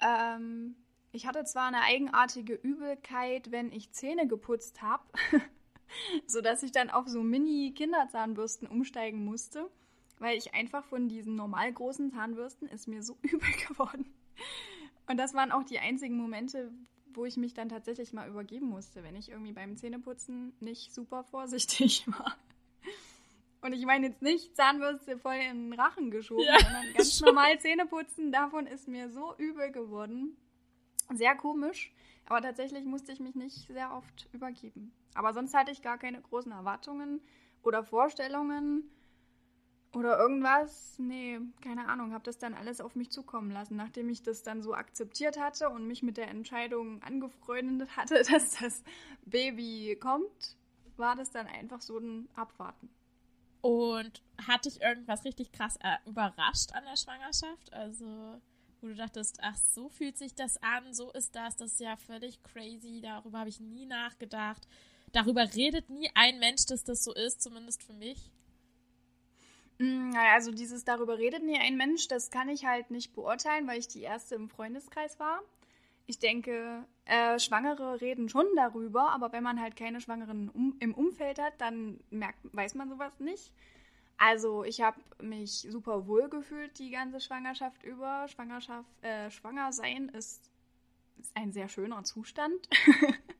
B: Ähm, ich hatte zwar eine eigenartige Übelkeit, wenn ich Zähne geputzt habe, sodass ich dann auf so Mini-Kinderzahnbürsten umsteigen musste, weil ich einfach von diesen normal großen Zahnbürsten ist mir so übel geworden. Und das waren auch die einzigen Momente, wo ich mich dann tatsächlich mal übergeben musste, wenn ich irgendwie beim Zähneputzen nicht super vorsichtig war. Und ich meine jetzt nicht Zahnbürste voll in den Rachen geschoben, ja, sondern ganz schon. normal Zähneputzen. Davon ist mir so übel geworden. Sehr komisch. Aber tatsächlich musste ich mich nicht sehr oft übergeben. Aber sonst hatte ich gar keine großen Erwartungen oder Vorstellungen oder irgendwas. Nee, keine Ahnung. Habe das dann alles auf mich zukommen lassen. Nachdem ich das dann so akzeptiert hatte und mich mit der Entscheidung angefreundet hatte, dass das Baby kommt, war das dann einfach so ein Abwarten.
A: Und hat dich irgendwas richtig krass äh, überrascht an der Schwangerschaft? Also, wo du dachtest, ach, so fühlt sich das an, so ist das, das ist ja völlig crazy, darüber habe ich nie nachgedacht. Darüber redet nie ein Mensch, dass das so ist, zumindest für mich.
B: Mm, also dieses darüber redet nie ein Mensch, das kann ich halt nicht beurteilen, weil ich die erste im Freundeskreis war. Ich denke, äh, Schwangere reden schon darüber, aber wenn man halt keine Schwangeren um, im Umfeld hat, dann merkt, weiß man sowas nicht. Also ich habe mich super wohl gefühlt die ganze Schwangerschaft über. Schwangerschaft, äh, schwanger sein ist, ist ein sehr schöner Zustand.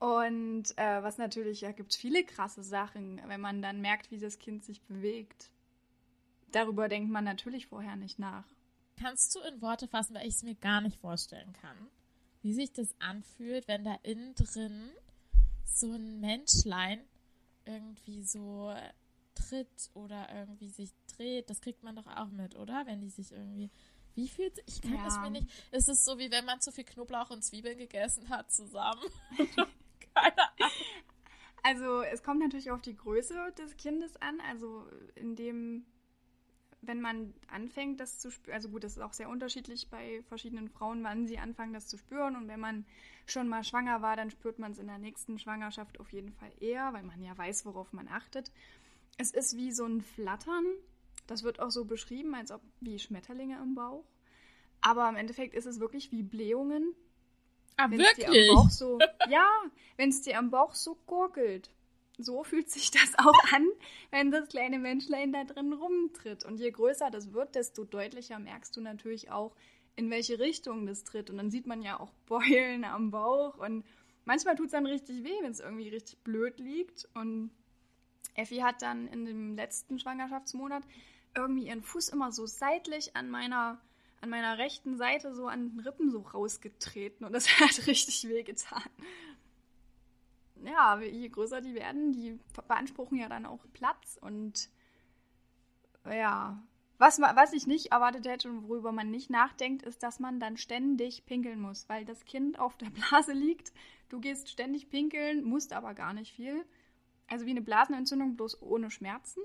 B: Und äh, was natürlich, ja, gibt es viele krasse Sachen, wenn man dann merkt, wie das Kind sich bewegt. Darüber denkt man natürlich vorher nicht nach.
A: Kannst du in Worte fassen, weil ich es mir gar nicht vorstellen kann, wie sich das anfühlt, wenn da innen drin so ein Menschlein irgendwie so tritt oder irgendwie sich dreht. Das kriegt man doch auch mit, oder? Wenn die sich irgendwie. Wie viel? Ich kann ja. es mir nicht. Es ist so, wie wenn man zu viel Knoblauch und Zwiebeln gegessen hat zusammen. Keine
B: Ahnung. Also es kommt natürlich auf die Größe des Kindes an. Also in dem wenn man anfängt, das zu spüren, also gut, das ist auch sehr unterschiedlich bei verschiedenen Frauen, wann sie anfangen, das zu spüren. Und wenn man schon mal schwanger war, dann spürt man es in der nächsten Schwangerschaft auf jeden Fall eher, weil man ja weiß, worauf man achtet. Es ist wie so ein Flattern. Das wird auch so beschrieben, als ob wie Schmetterlinge im Bauch. Aber im Endeffekt ist es wirklich wie Blähungen.
A: Ah, wenn's wirklich? Dir am Bauch
B: so, ja, wenn es dir am Bauch so gurgelt so fühlt sich das auch an, wenn das kleine Menschlein da drin rumtritt. Und je größer das wird, desto deutlicher merkst du natürlich auch, in welche Richtung das tritt. Und dann sieht man ja auch Beulen am Bauch. Und manchmal tut es dann richtig weh, wenn es irgendwie richtig blöd liegt. Und Effi hat dann in dem letzten Schwangerschaftsmonat irgendwie ihren Fuß immer so seitlich an meiner an meiner rechten Seite so an den Rippen so rausgetreten und das hat richtig weh getan ja, je größer die werden, die beanspruchen ja dann auch Platz und ja, was, was ich nicht erwartet hätte und worüber man nicht nachdenkt, ist, dass man dann ständig pinkeln muss, weil das Kind auf der Blase liegt. Du gehst ständig pinkeln, musst aber gar nicht viel. Also wie eine Blasenentzündung, bloß ohne Schmerzen.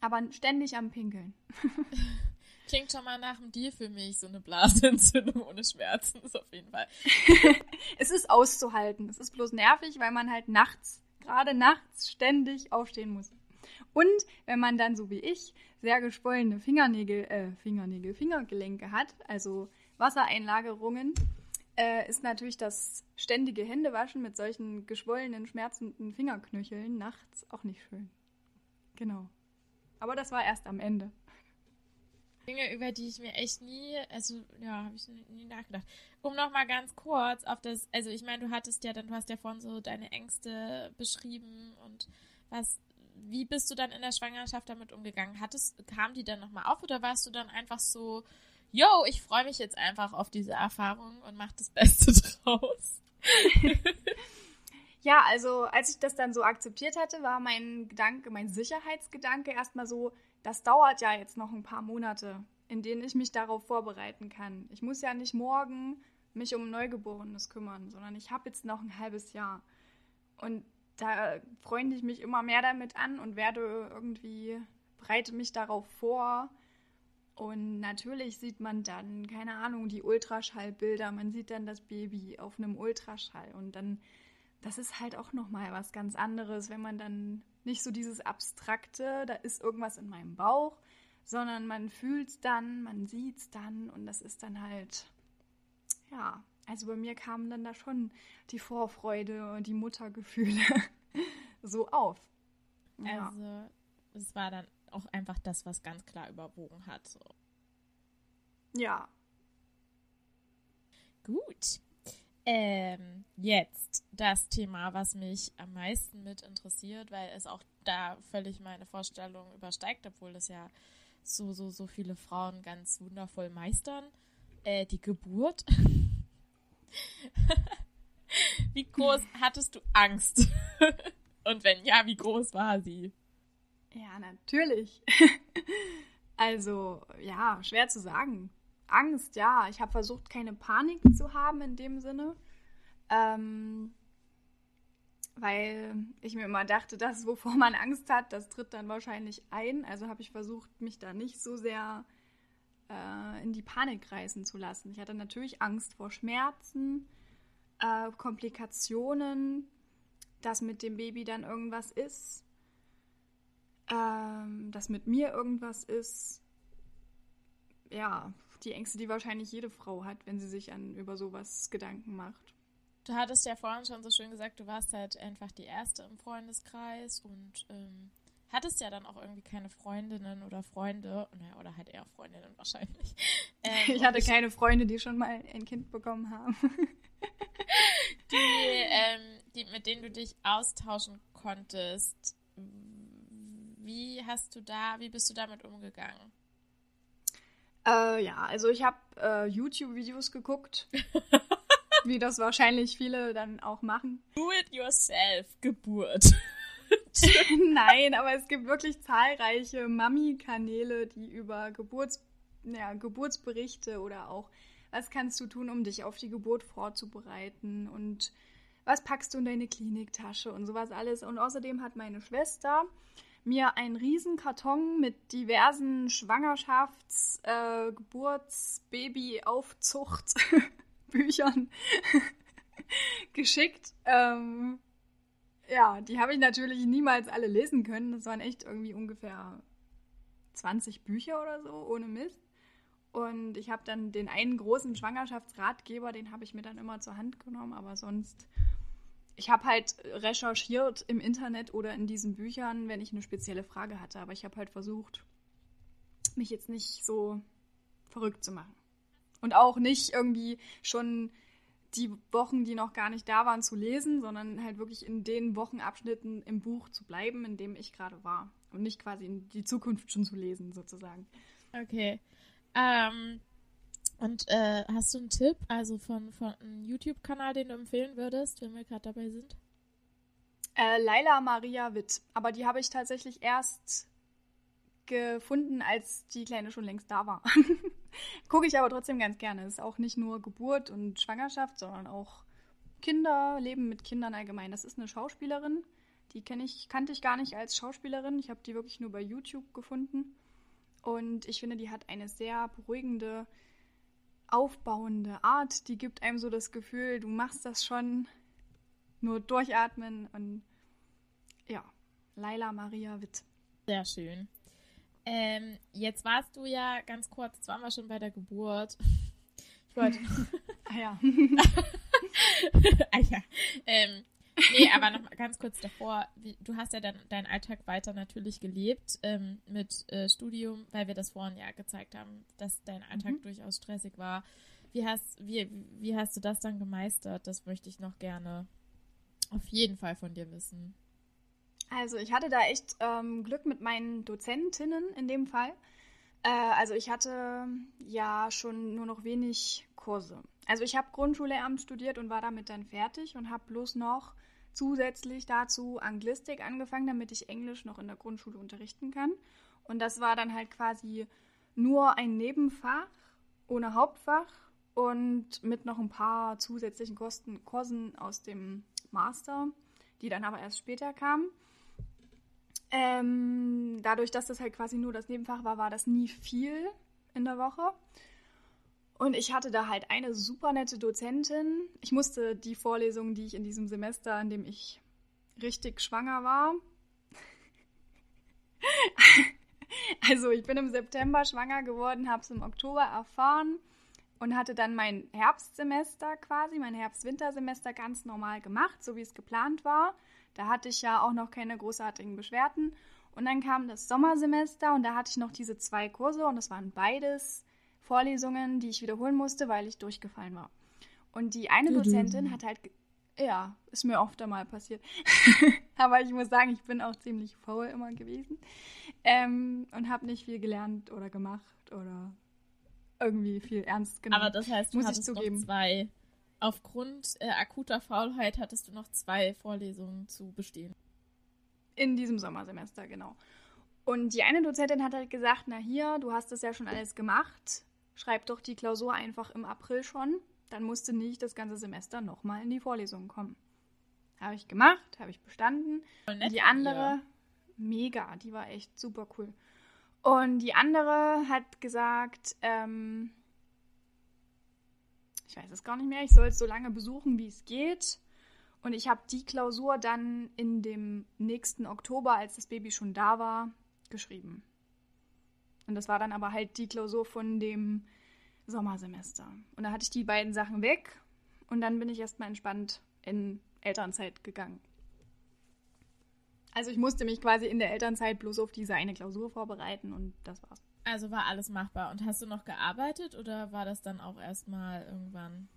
B: Aber ständig am Pinkeln.
A: Klingt schon mal nach einem Deal für mich, so eine Blasenentzündung ohne Schmerzen ist auf jeden Fall.
B: es ist auszuhalten. Es ist bloß nervig, weil man halt nachts, gerade nachts, ständig aufstehen muss. Und wenn man dann, so wie ich, sehr geschwollene Fingernägel, äh, Fingernägel, Fingergelenke hat, also Wassereinlagerungen, äh, ist natürlich das ständige Händewaschen mit solchen geschwollenen, schmerzenden Fingerknöcheln nachts auch nicht schön. Genau. Aber das war erst am Ende.
A: Dinge, über die ich mir echt nie, also ja, habe ich nie nachgedacht. Um nochmal ganz kurz auf das, also ich meine, du hattest ja dann, du hast ja vorhin so deine Ängste beschrieben und was, wie bist du dann in der Schwangerschaft damit umgegangen? Hattest, kam die dann nochmal auf oder warst du dann einfach so, yo, ich freue mich jetzt einfach auf diese Erfahrung und mach das Beste draus?
B: ja, also als ich das dann so akzeptiert hatte, war mein Gedanke, mein Sicherheitsgedanke erstmal so, das dauert ja jetzt noch ein paar Monate, in denen ich mich darauf vorbereiten kann. Ich muss ja nicht morgen mich um Neugeborenes kümmern, sondern ich habe jetzt noch ein halbes Jahr. Und da freunde ich mich immer mehr damit an und werde irgendwie, bereite mich darauf vor. Und natürlich sieht man dann, keine Ahnung, die Ultraschallbilder, man sieht dann das Baby auf einem Ultraschall und dann, das ist halt auch nochmal was ganz anderes, wenn man dann nicht so dieses abstrakte, da ist irgendwas in meinem Bauch, sondern man fühlt es dann, man sieht es dann und das ist dann halt, ja, also bei mir kamen dann da schon die Vorfreude und die Muttergefühle so auf.
A: Ja. Also es war dann auch einfach das, was ganz klar überwogen hat. So.
B: Ja.
A: Gut. Ähm, jetzt das Thema, was mich am meisten mit interessiert, weil es auch da völlig meine Vorstellung übersteigt, obwohl das ja so, so, so viele Frauen ganz wundervoll meistern. Äh, die Geburt. wie groß hattest du Angst? Und wenn ja, wie groß war sie?
B: Ja, natürlich. also, ja, schwer zu sagen. Angst, ja. Ich habe versucht, keine Panik zu haben in dem Sinne. Ähm, weil ich mir immer dachte, das, wovor man Angst hat, das tritt dann wahrscheinlich ein. Also habe ich versucht, mich da nicht so sehr äh, in die Panik reißen zu lassen. Ich hatte natürlich Angst vor Schmerzen, äh, Komplikationen, dass mit dem Baby dann irgendwas ist, ähm, dass mit mir irgendwas ist. Ja, die Ängste, die wahrscheinlich jede Frau hat, wenn sie sich an über sowas Gedanken macht.
A: Du hattest ja vorhin schon so schön gesagt, du warst halt einfach die Erste im Freundeskreis und ähm, hattest ja dann auch irgendwie keine Freundinnen oder Freunde, naja, oder halt eher Freundinnen wahrscheinlich.
B: Ähm, ich hatte ich, keine Freunde, die schon mal ein Kind bekommen haben.
A: die, ähm, die, mit denen du dich austauschen konntest. Wie hast du da, wie bist du damit umgegangen?
B: Äh, ja, also ich habe äh, YouTube-Videos geguckt, wie das wahrscheinlich viele dann auch machen.
A: Do it yourself, Geburt.
B: Nein, aber es gibt wirklich zahlreiche Mami-Kanäle, die über Geburts, ja, Geburtsberichte oder auch, was kannst du tun, um dich auf die Geburt vorzubereiten und was packst du in deine Kliniktasche und sowas alles. Und außerdem hat meine Schwester mir einen riesen Karton mit diversen Schwangerschafts-, äh, Geburts-, Baby-Aufzucht Büchern geschickt. Ähm, ja, die habe ich natürlich niemals alle lesen können. Das waren echt irgendwie ungefähr 20 Bücher oder so, ohne Mist. Und ich habe dann den einen großen Schwangerschaftsratgeber, den habe ich mir dann immer zur Hand genommen, aber sonst ich habe halt recherchiert im Internet oder in diesen Büchern, wenn ich eine spezielle Frage hatte. Aber ich habe halt versucht, mich jetzt nicht so verrückt zu machen. Und auch nicht irgendwie schon die Wochen, die noch gar nicht da waren, zu lesen, sondern halt wirklich in den Wochenabschnitten im Buch zu bleiben, in dem ich gerade war. Und nicht quasi in die Zukunft schon zu lesen, sozusagen.
A: Okay. Ähm, und äh, hast du einen Tipp, also von, von einem YouTube-Kanal, den du empfehlen würdest, wenn wir gerade dabei sind?
B: Äh, Laila Maria Witt. Aber die habe ich tatsächlich erst gefunden, als die Kleine schon längst da war. Gucke ich aber trotzdem ganz gerne. Ist auch nicht nur Geburt und Schwangerschaft, sondern auch Kinder, Leben mit Kindern allgemein. Das ist eine Schauspielerin. Die kenne ich, kannte ich gar nicht als Schauspielerin. Ich habe die wirklich nur bei YouTube gefunden. Und ich finde, die hat eine sehr beruhigende aufbauende Art, die gibt einem so das Gefühl, du machst das schon, nur durchatmen und ja, Laila Maria Witt.
A: Sehr schön. Ähm, jetzt warst du ja ganz kurz, jetzt waren wir schon bei der Geburt. Ich wollte,
B: Ah ja.
A: ah ja. Ähm, nee, aber noch ganz kurz davor. Du hast ja dann deinen Alltag weiter natürlich gelebt ähm, mit äh, Studium, weil wir das vorhin ja gezeigt haben, dass dein Alltag mhm. durchaus stressig war. Wie hast, wie, wie hast du das dann gemeistert? Das möchte ich noch gerne auf jeden Fall von dir wissen.
B: Also ich hatte da echt ähm, Glück mit meinen Dozentinnen in dem Fall. Äh, also ich hatte ja schon nur noch wenig Kurse. Also ich habe Grundschullehramt studiert und war damit dann fertig und habe bloß noch zusätzlich dazu Anglistik angefangen, damit ich Englisch noch in der Grundschule unterrichten kann. Und das war dann halt quasi nur ein Nebenfach ohne Hauptfach und mit noch ein paar zusätzlichen Kosten, Kursen aus dem Master, die dann aber erst später kamen. Ähm, dadurch, dass das halt quasi nur das Nebenfach war, war das nie viel in der Woche. Und ich hatte da halt eine super nette Dozentin. Ich musste die Vorlesungen, die ich in diesem Semester, in dem ich richtig schwanger war. also ich bin im September schwanger geworden, habe es im Oktober erfahren und hatte dann mein Herbstsemester quasi, mein Herbst-Wintersemester ganz normal gemacht, so wie es geplant war. Da hatte ich ja auch noch keine großartigen Beschwerden. Und dann kam das Sommersemester und da hatte ich noch diese zwei Kurse und das waren beides Vorlesungen, die ich wiederholen musste, weil ich durchgefallen war. Und die eine Dozentin hat halt, ja, ist mir oft einmal passiert. Aber ich muss sagen, ich bin auch ziemlich faul immer gewesen ähm, und habe nicht viel gelernt oder gemacht oder irgendwie viel ernst genommen.
A: Aber das heißt, du muss hattest noch zwei. Aufgrund äh, akuter Faulheit hattest du noch zwei Vorlesungen zu bestehen.
B: In diesem Sommersemester, genau. Und die eine Dozentin hat halt gesagt, na hier, du hast das ja schon alles gemacht, schreib doch die Klausur einfach im April schon, dann musst du nicht das ganze Semester nochmal in die Vorlesungen kommen. Habe ich gemacht, habe ich bestanden. Und die andere, mega, die war echt super cool. Und die andere hat gesagt, ähm, ich weiß es gar nicht mehr, ich soll es so lange besuchen, wie es geht. Und ich habe die Klausur dann in dem nächsten Oktober, als das Baby schon da war, geschrieben. Und das war dann aber halt die Klausur von dem Sommersemester. Und da hatte ich die beiden Sachen weg und dann bin ich erstmal entspannt in Elternzeit gegangen. Also ich musste mich quasi in der Elternzeit bloß auf diese eine Klausur vorbereiten und das war's.
A: Also war alles machbar. Und hast du noch gearbeitet oder war das dann auch erstmal irgendwann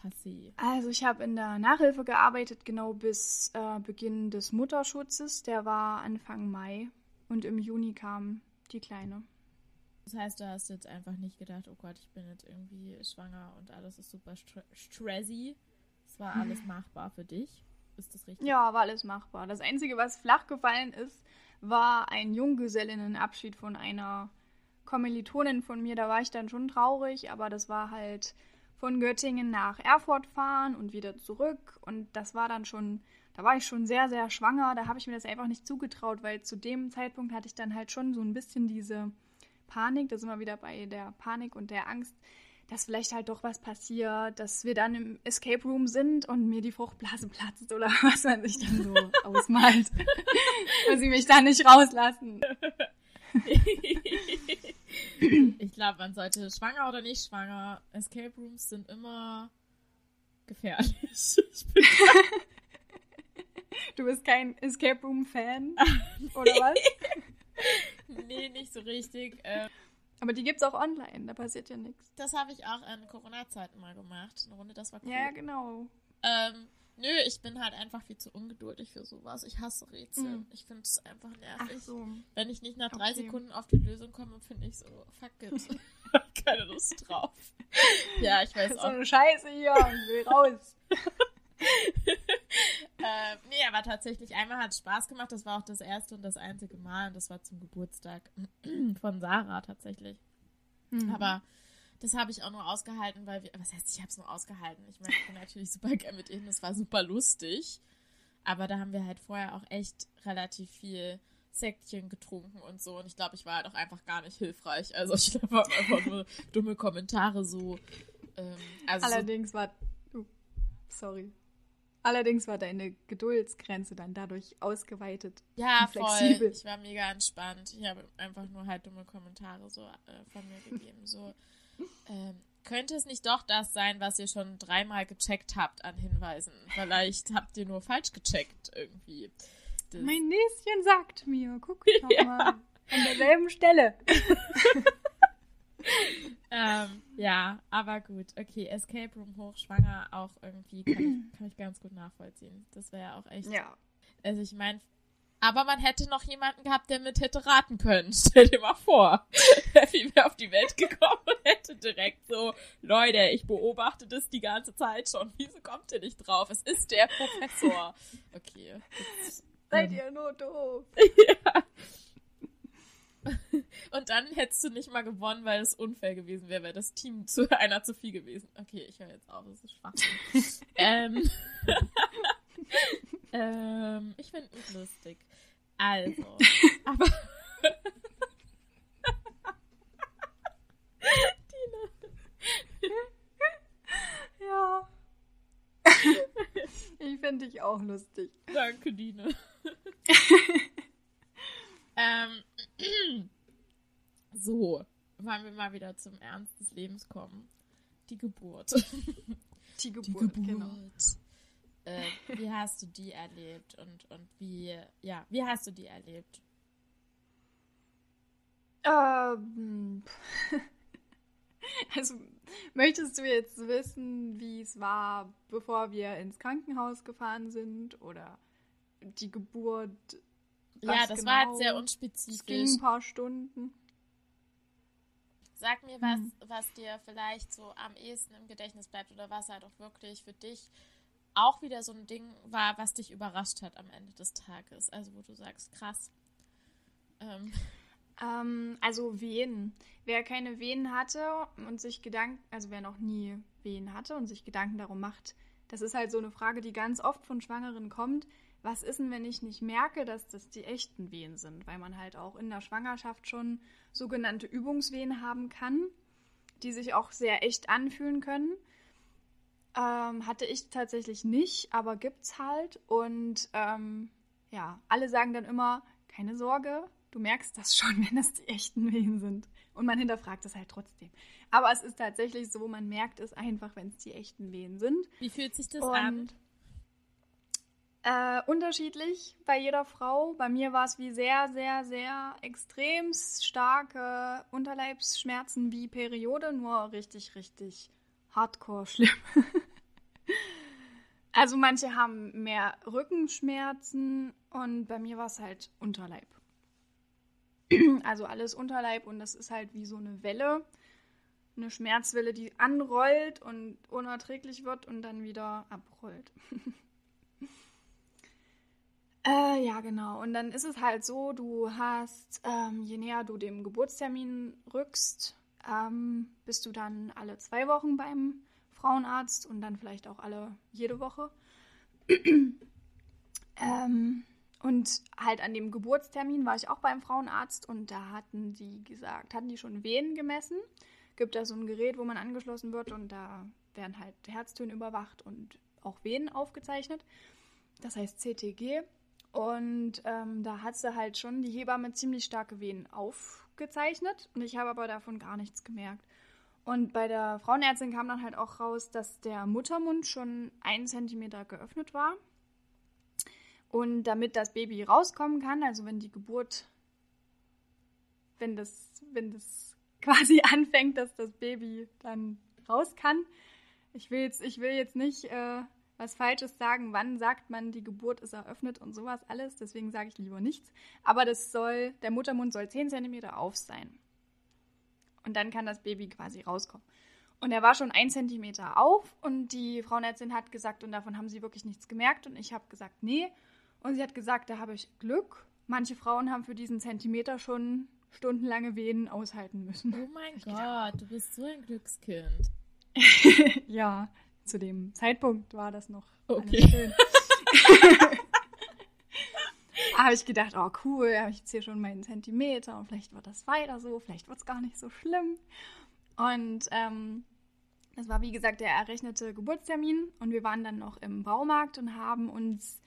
A: passé?
B: Also ich habe in der Nachhilfe gearbeitet, genau bis äh, Beginn des Mutterschutzes. Der war Anfang Mai und im Juni kam die Kleine.
A: Das heißt, du hast jetzt einfach nicht gedacht, oh Gott, ich bin jetzt irgendwie schwanger und alles ist super stressy. Es war alles machbar für dich. Ist das richtig?
B: Ja, war alles machbar. Das Einzige, was flach gefallen ist, war ein Junggesellinnenabschied von einer Kommilitonin von mir. Da war ich dann schon traurig, aber das war halt von Göttingen nach Erfurt fahren und wieder zurück. Und das war dann schon, da war ich schon sehr, sehr schwanger. Da habe ich mir das einfach nicht zugetraut, weil zu dem Zeitpunkt hatte ich dann halt schon so ein bisschen diese Panik. Da sind wir wieder bei der Panik und der Angst dass vielleicht halt doch was passiert, dass wir dann im Escape Room sind und mir die Fruchtblase platzt oder was man sich dann so ausmalt. Dass sie mich da nicht rauslassen.
A: ich glaube, man sollte schwanger oder nicht schwanger, Escape Rooms sind immer gefährlich.
B: du bist kein Escape Room Fan oder was?
A: nee, nicht so richtig. Ähm,
B: aber die gibt's auch online, da passiert ja nichts.
A: Das habe ich auch in Corona-Zeiten mal gemacht. Eine Runde, das war cool.
B: Ja, genau.
A: Ähm, nö, ich bin halt einfach viel zu ungeduldig für sowas. Ich hasse Rätsel. Mhm. Ich finde es einfach nervig. Ach so. Wenn ich nicht nach drei okay. Sekunden auf die Lösung komme, finde ich so, fuck it. Keine Lust drauf. ja, ich weiß
B: auch. So eine Scheiße hier, ich will raus.
A: Äh, nee, aber tatsächlich, einmal hat es Spaß gemacht. Das war auch das erste und das einzige Mal. Und das war zum Geburtstag von Sarah tatsächlich. Mhm. Aber das habe ich auch nur ausgehalten, weil wir. Was heißt, ich habe es nur ausgehalten? Ich meine, ich bin natürlich super gern mit ihnen. Das war super lustig. Aber da haben wir halt vorher auch echt relativ viel Säckchen getrunken und so. Und ich glaube, ich war halt auch einfach gar nicht hilfreich. Also ich glaube, einfach nur dumme Kommentare so. Ähm, also
B: Allerdings
A: so,
B: war. Uh, sorry. Allerdings war deine Geduldsgrenze dann dadurch ausgeweitet.
A: Ja, flexibel. voll. Ich war mega entspannt. Ich habe einfach nur halt dumme Kommentare so äh, von mir gegeben. So, ähm, könnte es nicht doch das sein, was ihr schon dreimal gecheckt habt an Hinweisen? Vielleicht habt ihr nur falsch gecheckt irgendwie.
B: Das mein Näschen sagt mir, guck doch ja. mal, an derselben Stelle.
A: ähm, ja, aber gut. Okay, Escape Room hochschwanger auch irgendwie kann ich, kann ich ganz gut nachvollziehen. Das wäre ja auch echt.
B: Ja.
A: Also ich meine, aber man hätte noch jemanden gehabt, der mit hätte raten können. Stell dir mal vor. Wie wäre auf die Welt gekommen und hätte direkt so, Leute, ich beobachte das die ganze Zeit schon. Wieso kommt ihr nicht drauf? Es ist der Professor. Okay.
B: Seid ähm, ihr nur doof.
A: ja. Und dann hättest du nicht mal gewonnen, weil es unfair gewesen wäre, wäre das Team zu einer zu viel gewesen. Okay, ich höre jetzt auf, das ist schwach. ähm, ähm, ich finde es lustig. Also, aber.
B: Dina. ja. Ich finde dich auch lustig.
A: Danke, Dina. Ähm, so, wollen wir mal wieder zum Ernst des Lebens kommen. Die Geburt.
B: Die Geburt, Die Geburt. genau.
A: Äh, wie hast du die erlebt und, und wie, ja, wie hast du die erlebt?
B: Ähm, also, möchtest du jetzt wissen, wie es war, bevor wir ins Krankenhaus gefahren sind oder die Geburt?
A: Ja, das genau? war halt sehr unspezifisch. Es
B: ging ein paar Stunden.
A: Sag mir, was, hm. was dir vielleicht so am ehesten im Gedächtnis bleibt oder was halt auch wirklich für dich auch wieder so ein Ding war, was dich überrascht hat am Ende des Tages. Also wo du sagst, krass.
B: Ähm. Ähm, also Wehen. Wer keine Wehen hatte und sich Gedanken, also wer noch nie Wehen hatte und sich Gedanken darum macht, das ist halt so eine Frage, die ganz oft von Schwangeren kommt. Was ist denn, wenn ich nicht merke, dass das die echten Wehen sind? Weil man halt auch in der Schwangerschaft schon sogenannte Übungswehen haben kann, die sich auch sehr echt anfühlen können. Ähm, hatte ich tatsächlich nicht, aber gibt's halt. Und ähm, ja, alle sagen dann immer, keine Sorge, du merkst das schon, wenn das die echten Wehen sind. Und man hinterfragt es halt trotzdem. Aber es ist tatsächlich so, man merkt es einfach, wenn es die echten Wehen sind.
A: Wie fühlt sich das Und, an?
B: Äh, unterschiedlich bei jeder Frau. Bei mir war es wie sehr, sehr, sehr extrem starke Unterleibsschmerzen wie Periode, nur richtig, richtig hardcore schlimm. also manche haben mehr Rückenschmerzen und bei mir war es halt Unterleib. also alles Unterleib und das ist halt wie so eine Welle, eine Schmerzwelle, die anrollt und unerträglich wird und dann wieder abrollt. äh, ja, genau. Und dann ist es halt so, du hast, ähm, je näher du dem Geburtstermin rückst, ähm, bist du dann alle zwei Wochen beim Frauenarzt und dann vielleicht auch alle jede Woche. ähm, und halt an dem Geburtstermin war ich auch beim Frauenarzt und da hatten die gesagt, hatten die schon Venen gemessen. Gibt da so ein Gerät, wo man angeschlossen wird und da werden halt Herztöne überwacht und auch Venen aufgezeichnet. Das heißt CTG. Und ähm, da hat sie halt schon die Hebamme ziemlich starke Venen aufgezeichnet und ich habe aber davon gar nichts gemerkt. Und bei der Frauenärztin kam dann halt auch raus, dass der Muttermund schon einen Zentimeter geöffnet war. Und damit das Baby rauskommen kann, also wenn die Geburt, wenn das, wenn das quasi anfängt, dass das Baby dann raus kann. Ich will jetzt, ich will jetzt nicht äh, was Falsches sagen, wann sagt man, die Geburt ist eröffnet und sowas alles, deswegen sage ich lieber nichts. Aber das soll, der Muttermund soll 10 cm auf sein. Und dann kann das Baby quasi rauskommen. Und er war schon ein Zentimeter auf und die Frauenärztin hat gesagt, und davon haben sie wirklich nichts gemerkt. Und ich habe gesagt, nee. Und sie hat gesagt, da habe ich Glück. Manche Frauen haben für diesen Zentimeter schon stundenlange Wehen aushalten müssen.
A: Oh mein Gott, gedacht, du bist so ein Glückskind.
B: ja, zu dem Zeitpunkt war das noch
A: okay.
B: schön. habe ich gedacht, oh cool, habe ich jetzt hier schon meinen Zentimeter und vielleicht wird das weiter so, vielleicht wird es gar nicht so schlimm. Und ähm, das war wie gesagt der errechnete Geburtstermin und wir waren dann noch im Baumarkt und haben uns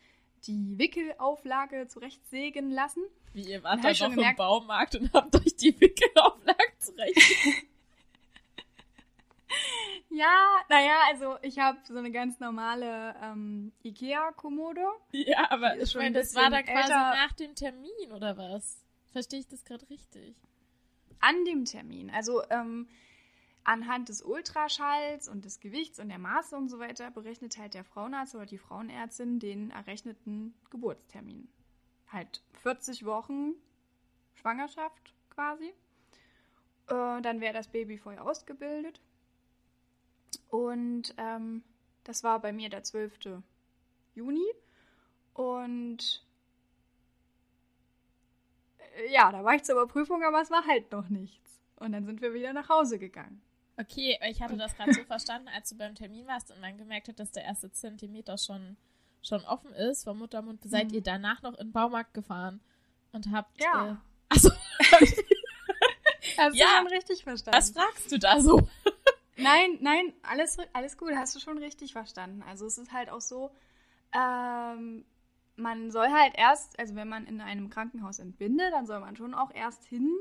B: die Wickelauflage zurechtsägen lassen.
A: Wie ihr wart da noch gemerkt, im Baumarkt und habt euch die Wickelauflage zurecht.
B: Ja, naja, also ich habe so eine ganz normale ähm, Ikea-Kommode.
A: Ja, aber ich meine, das war da quasi älter. nach dem Termin oder was? Verstehe ich das gerade richtig?
B: An dem Termin. Also ähm, anhand des Ultraschalls und des Gewichts und der Maße und so weiter berechnet halt der Frauenarzt oder die Frauenärztin den errechneten Geburtstermin. Halt 40 Wochen Schwangerschaft quasi. Äh, dann wäre das Baby vorher ausgebildet. Und ähm, das war bei mir der 12. Juni. Und äh, ja, da war ich zur Überprüfung, aber es war halt noch nichts. Und dann sind wir wieder nach Hause gegangen.
A: Okay, ich hatte das gerade so verstanden, als du beim Termin warst und man gemerkt hat, dass der erste Zentimeter schon, schon offen ist vom Muttermund. Seid mhm. ihr danach noch in den Baumarkt gefahren und habt.
B: Ja.
A: Äh, achso.
B: Hast ja. du schon richtig verstanden?
A: Was fragst du da so?
B: Nein, nein, alles, alles gut, hast du schon richtig verstanden. Also es ist halt auch so, ähm, man soll halt erst, also wenn man in einem Krankenhaus entbindet, dann soll man schon auch erst hin,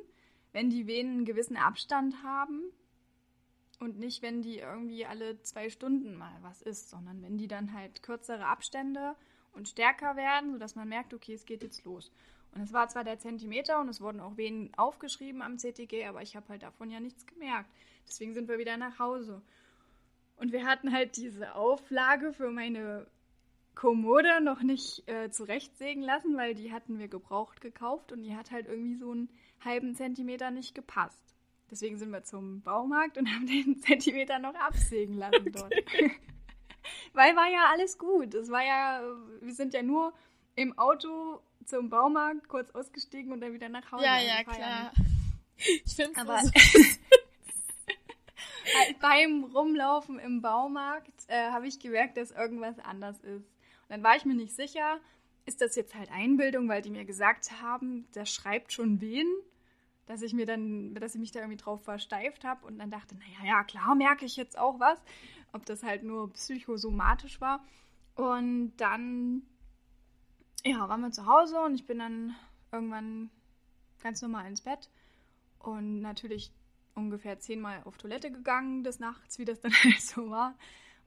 B: wenn die Venen einen gewissen Abstand haben und nicht, wenn die irgendwie alle zwei Stunden mal was ist, sondern wenn die dann halt kürzere Abstände und stärker werden, sodass man merkt, okay, es geht jetzt los. Und es war zwar der Zentimeter und es wurden auch Venen aufgeschrieben am CTG, aber ich habe halt davon ja nichts gemerkt. Deswegen sind wir wieder nach Hause. Und wir hatten halt diese Auflage für meine Kommode noch nicht äh, zurechtsägen lassen, weil die hatten wir gebraucht gekauft und die hat halt irgendwie so einen halben Zentimeter nicht gepasst. Deswegen sind wir zum Baumarkt und haben den Zentimeter noch absägen lassen dort. weil war ja alles gut. Es war ja, wir sind ja nur im Auto zum Baumarkt, kurz ausgestiegen und dann wieder nach Hause.
A: Ja, ja, klar. Ich finde
B: aber so halt beim Rumlaufen im Baumarkt äh, habe ich gemerkt, dass irgendwas anders ist. Und dann war ich mir nicht sicher, ist das jetzt halt Einbildung, weil die mir gesagt haben, der schreibt schon wen, dass ich mir dann, dass ich mich da irgendwie drauf versteift habe und dann dachte, naja, ja, klar, merke ich jetzt auch was, ob das halt nur psychosomatisch war. Und dann ja, waren wir zu Hause und ich bin dann irgendwann ganz normal ins Bett und natürlich ungefähr zehnmal auf Toilette gegangen des Nachts, wie das dann halt so war.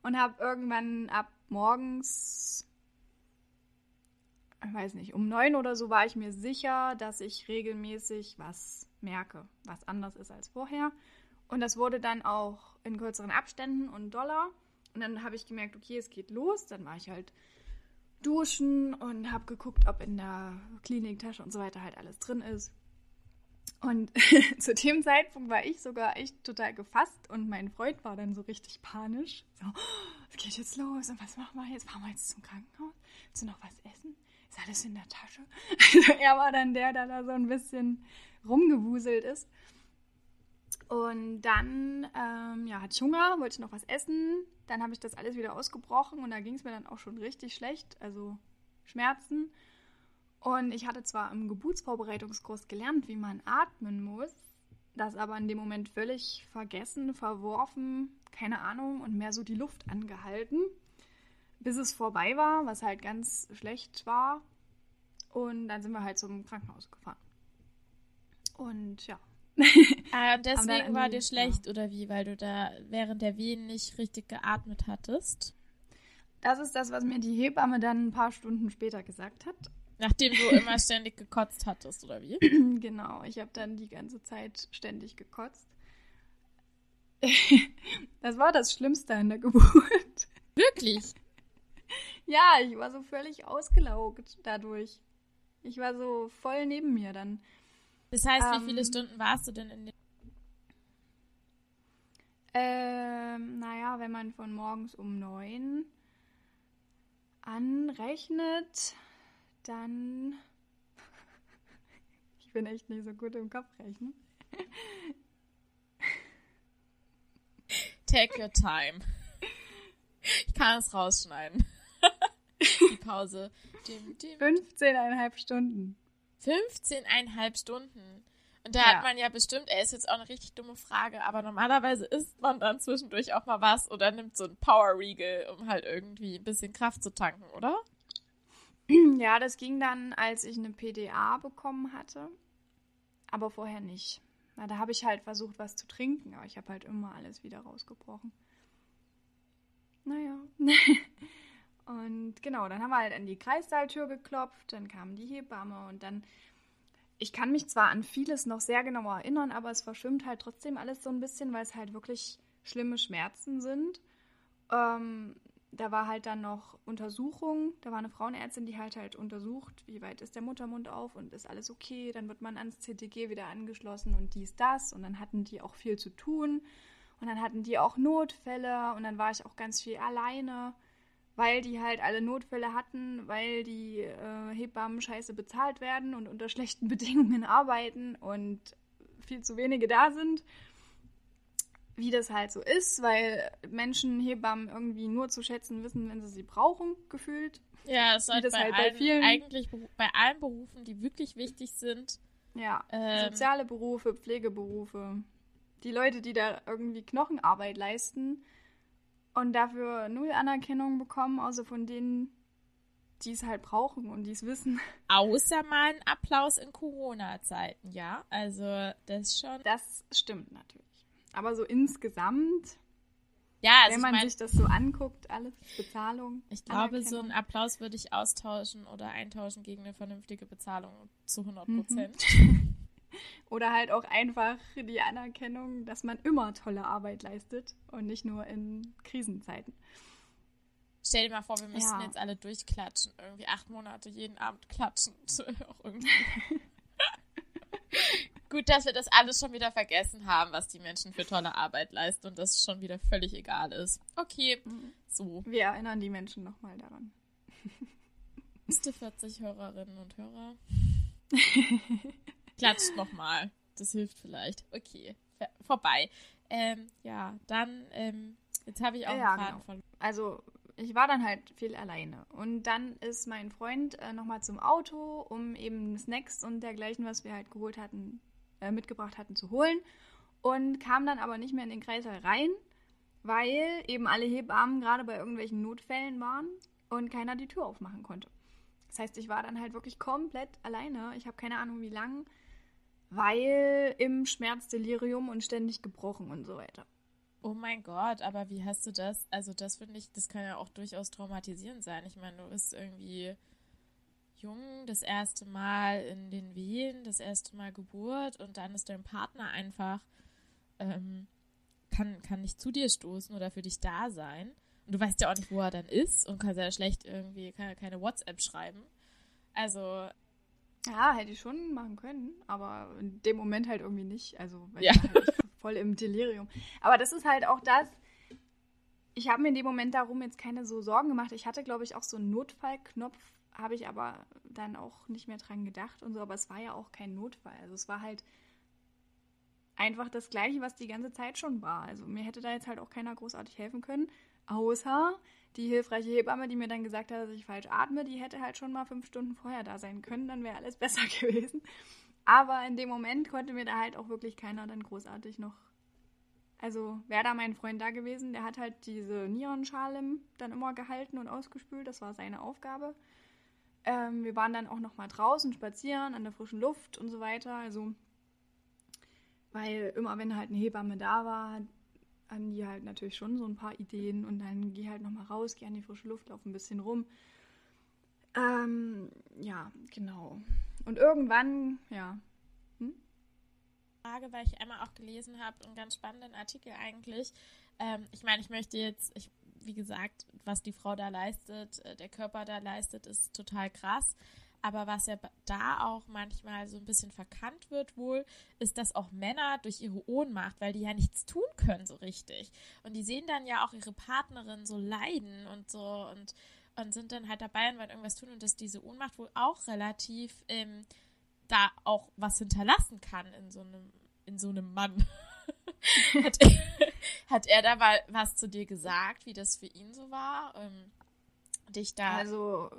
B: Und habe irgendwann ab morgens, ich weiß nicht, um neun oder so war ich mir sicher, dass ich regelmäßig was merke, was anders ist als vorher. Und das wurde dann auch in kürzeren Abständen und doller. Und dann habe ich gemerkt, okay, es geht los. Dann war ich halt duschen und habe geguckt, ob in der Kliniktasche und so weiter halt alles drin ist. Und zu dem Zeitpunkt war ich sogar echt total gefasst und mein Freund war dann so richtig panisch. So, es geht jetzt los und was machen wir jetzt? Fahren wir jetzt zum Krankenhaus? Willst du noch was essen? Ist alles in der Tasche? Also er war dann der, der da so ein bisschen rumgewuselt ist. Und dann ähm, ja, hatte ich Hunger, wollte ich noch was essen. Dann habe ich das alles wieder ausgebrochen und da ging es mir dann auch schon richtig schlecht, also Schmerzen. Und ich hatte zwar im Geburtsvorbereitungskurs gelernt, wie man atmen muss, das aber in dem Moment völlig vergessen, verworfen, keine Ahnung, und mehr so die Luft angehalten, bis es vorbei war, was halt ganz schlecht war. Und dann sind wir halt zum Krankenhaus gefahren. Und ja,
A: ah, deswegen war dir schlecht ja. oder wie? Weil du da während der Wehen nicht richtig geatmet hattest?
B: Das ist das, was mir die Hebamme dann ein paar Stunden später gesagt hat.
A: Nachdem du immer ständig gekotzt hattest, oder wie?
B: genau, ich habe dann die ganze Zeit ständig gekotzt. das war das Schlimmste an der Geburt.
A: Wirklich?
B: ja, ich war so völlig ausgelaugt dadurch. Ich war so voll neben mir dann.
A: Das heißt, ähm, wie viele ähm. Stunden warst du denn in den.
B: Ähm, naja, wenn man von morgens um neun anrechnet, dann. ich bin echt nicht so gut im Kopfrechnen.
A: Take your time. Ich kann es rausschneiden. Die Pause.
B: Dim, dim. 15,5 Stunden.
A: 15,5 Stunden. Und da ja. hat man ja bestimmt, er ist jetzt auch eine richtig dumme Frage, aber normalerweise isst man dann zwischendurch auch mal was oder nimmt so ein Power Riegel, um halt irgendwie ein bisschen Kraft zu tanken, oder?
B: Ja, das ging dann, als ich eine PDA bekommen hatte, aber vorher nicht. Na, da habe ich halt versucht, was zu trinken, aber ich habe halt immer alles wieder rausgebrochen. und genau, dann haben wir halt an die Kreissaaltür geklopft, dann kam die Hebamme und dann ich kann mich zwar an vieles noch sehr genau erinnern, aber es verschwimmt halt trotzdem alles so ein bisschen, weil es halt wirklich schlimme Schmerzen sind. Ähm, da war halt dann noch Untersuchung. Da war eine Frauenärztin, die halt halt untersucht, wie weit ist der Muttermund auf und ist alles okay. Dann wird man ans CTG wieder angeschlossen und dies, das. Und dann hatten die auch viel zu tun. Und dann hatten die auch Notfälle. Und dann war ich auch ganz viel alleine weil die halt alle Notfälle hatten, weil die äh, Hebammen scheiße bezahlt werden und unter schlechten Bedingungen arbeiten und viel zu wenige da sind. Wie das halt so ist, weil Menschen Hebammen irgendwie nur zu schätzen wissen, wenn sie sie brauchen, gefühlt.
A: Ja, es sollte bei, halt bei vielen eigentlich bei allen Berufen, die wirklich wichtig sind.
B: Ja, ähm, soziale Berufe, Pflegeberufe. Die Leute, die da irgendwie Knochenarbeit leisten, und dafür null Anerkennung bekommen, außer von denen, die es halt brauchen und die es wissen.
A: Außer mal ein Applaus in Corona-Zeiten, ja. Also das schon.
B: Das stimmt natürlich. Aber so insgesamt,
A: ja, also
B: wenn man
A: mein,
B: sich das so anguckt, alles Bezahlung.
A: Ich glaube, so einen Applaus würde ich austauschen oder eintauschen gegen eine vernünftige Bezahlung zu 100 Prozent. Mhm.
B: Oder halt auch einfach die Anerkennung, dass man immer tolle Arbeit leistet und nicht nur in Krisenzeiten.
A: Stell dir mal vor, wir müssten ja. jetzt alle durchklatschen. Irgendwie acht Monate jeden Abend klatschen. auch irgendwie. Gut, dass wir das alles schon wieder vergessen haben, was die Menschen für tolle Arbeit leisten und das schon wieder völlig egal ist. Okay, mhm. so.
B: Wir erinnern die Menschen nochmal daran.
A: Bist 40 Hörerinnen und Hörer? Klatscht nochmal. Das hilft vielleicht. Okay, vorbei. Ähm, ja, dann, ähm, jetzt habe ich auch ja, einen Faden genau.
B: verloren. Also, ich war dann halt viel alleine. Und dann ist mein Freund äh, nochmal zum Auto, um eben Snacks und dergleichen, was wir halt geholt hatten, äh, mitgebracht hatten, zu holen. Und kam dann aber nicht mehr in den Kreißsaal rein, weil eben alle Hebammen gerade bei irgendwelchen Notfällen waren und keiner die Tür aufmachen konnte. Das heißt, ich war dann halt wirklich komplett alleine. Ich habe keine Ahnung, wie lange weil im Schmerzdelirium und ständig gebrochen und so weiter.
A: Oh mein Gott, aber wie hast du das? Also das finde ich, das kann ja auch durchaus traumatisierend sein. Ich meine, du bist irgendwie jung, das erste Mal in den Wehen, das erste Mal Geburt und dann ist dein Partner einfach, ähm, kann, kann nicht zu dir stoßen oder für dich da sein. Und du weißt ja auch nicht, wo er dann ist und kannst ja schlecht irgendwie, kann ja keine WhatsApp schreiben. Also
B: ja, hätte ich schon machen können, aber in dem Moment halt irgendwie nicht. Also ja. halt voll im Delirium. Aber das ist halt auch das. Ich habe mir in dem Moment darum jetzt keine so Sorgen gemacht. Ich hatte, glaube ich, auch so einen Notfallknopf, habe ich aber dann auch nicht mehr dran gedacht und so. Aber es war ja auch kein Notfall. Also es war halt einfach das Gleiche, was die ganze Zeit schon war. Also mir hätte da jetzt halt auch keiner großartig helfen können, außer die hilfreiche Hebamme, die mir dann gesagt hat, dass ich falsch atme, die hätte halt schon mal fünf Stunden vorher da sein können, dann wäre alles besser gewesen. Aber in dem Moment konnte mir da halt auch wirklich keiner dann großartig noch. Also wäre da mein Freund da gewesen, der hat halt diese Nierenschale dann immer gehalten und ausgespült, das war seine Aufgabe. Ähm, wir waren dann auch noch mal draußen spazieren, an der frischen Luft und so weiter. Also, weil immer wenn halt eine Hebamme da war, an die halt natürlich schon so ein paar Ideen und dann geh halt nochmal raus, geh an die frische Luft, lauf ein bisschen rum. Ähm, ja, genau. Und irgendwann, ja. Hm?
A: Frage, weil ich einmal auch gelesen habe, einen ganz spannenden Artikel eigentlich. Ähm, ich meine, ich möchte jetzt, ich, wie gesagt, was die Frau da leistet, äh, der Körper da leistet, ist total krass. Aber was ja da auch manchmal so ein bisschen verkannt wird wohl, ist, dass auch Männer durch ihre Ohnmacht, weil die ja nichts tun können so richtig. Und die sehen dann ja auch ihre Partnerin so leiden und so und, und sind dann halt dabei und wollen irgendwas tun und dass diese Ohnmacht wohl auch relativ ähm, da auch was hinterlassen kann in so einem, in so einem Mann. hat, er, hat er da mal was zu dir gesagt, wie das für ihn so war? Ähm, dich da.
B: Also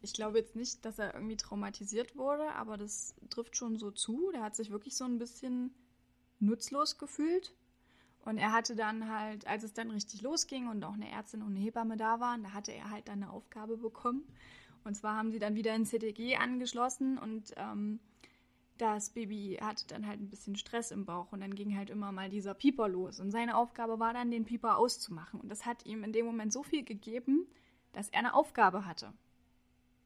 B: ich glaube jetzt nicht, dass er irgendwie traumatisiert wurde, aber das trifft schon so zu. Der hat sich wirklich so ein bisschen nutzlos gefühlt. Und er hatte dann halt, als es dann richtig losging und auch eine Ärztin und eine Hebamme da waren, da hatte er halt dann eine Aufgabe bekommen. Und zwar haben sie dann wieder ein CTG angeschlossen und ähm, das Baby hatte dann halt ein bisschen Stress im Bauch und dann ging halt immer mal dieser Pieper los. Und seine Aufgabe war dann, den Pieper auszumachen. Und das hat ihm in dem Moment so viel gegeben, dass er eine Aufgabe hatte.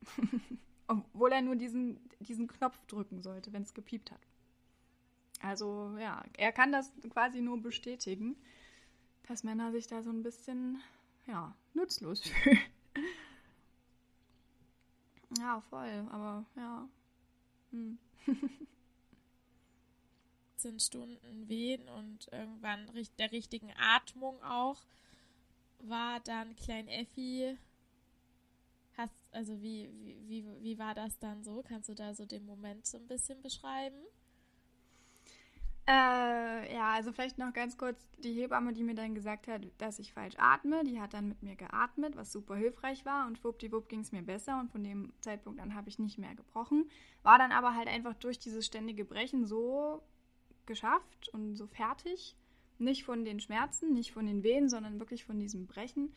B: Obwohl er nur diesen, diesen Knopf drücken sollte, wenn es gepiept hat. Also ja, er kann das quasi nur bestätigen, dass Männer sich da so ein bisschen, ja, nutzlos fühlen. ja, voll, aber ja. Hm.
A: sind Stunden Wehen und irgendwann der richtigen Atmung auch war dann Klein Effi. Hast, also wie, wie, wie, wie war das dann so? Kannst du da so den Moment so ein bisschen beschreiben?
B: Äh, ja, also vielleicht noch ganz kurz die Hebamme, die mir dann gesagt hat, dass ich falsch atme, die hat dann mit mir geatmet, was super hilfreich war und schwuppdiwupp ging es mir besser und von dem Zeitpunkt an habe ich nicht mehr gebrochen. War dann aber halt einfach durch dieses ständige Brechen so geschafft und so fertig, nicht von den Schmerzen, nicht von den Wehen, sondern wirklich von diesem Brechen,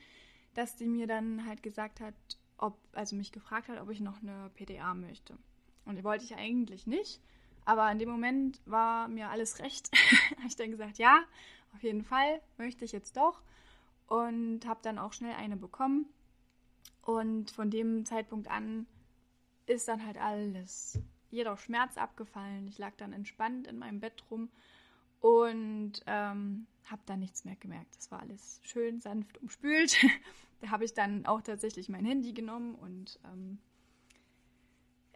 B: dass sie mir dann halt gesagt hat, ob, also mich gefragt hat, ob ich noch eine PDA möchte. Und die wollte ich eigentlich nicht. Aber in dem Moment war mir alles recht. habe ich dann gesagt, ja, auf jeden Fall möchte ich jetzt doch. Und habe dann auch schnell eine bekommen. Und von dem Zeitpunkt an ist dann halt alles, jeder Schmerz abgefallen. Ich lag dann entspannt in meinem Bett rum und ähm, habe dann nichts mehr gemerkt. Das war alles schön sanft umspült. da habe ich dann auch tatsächlich mein Handy genommen und ähm,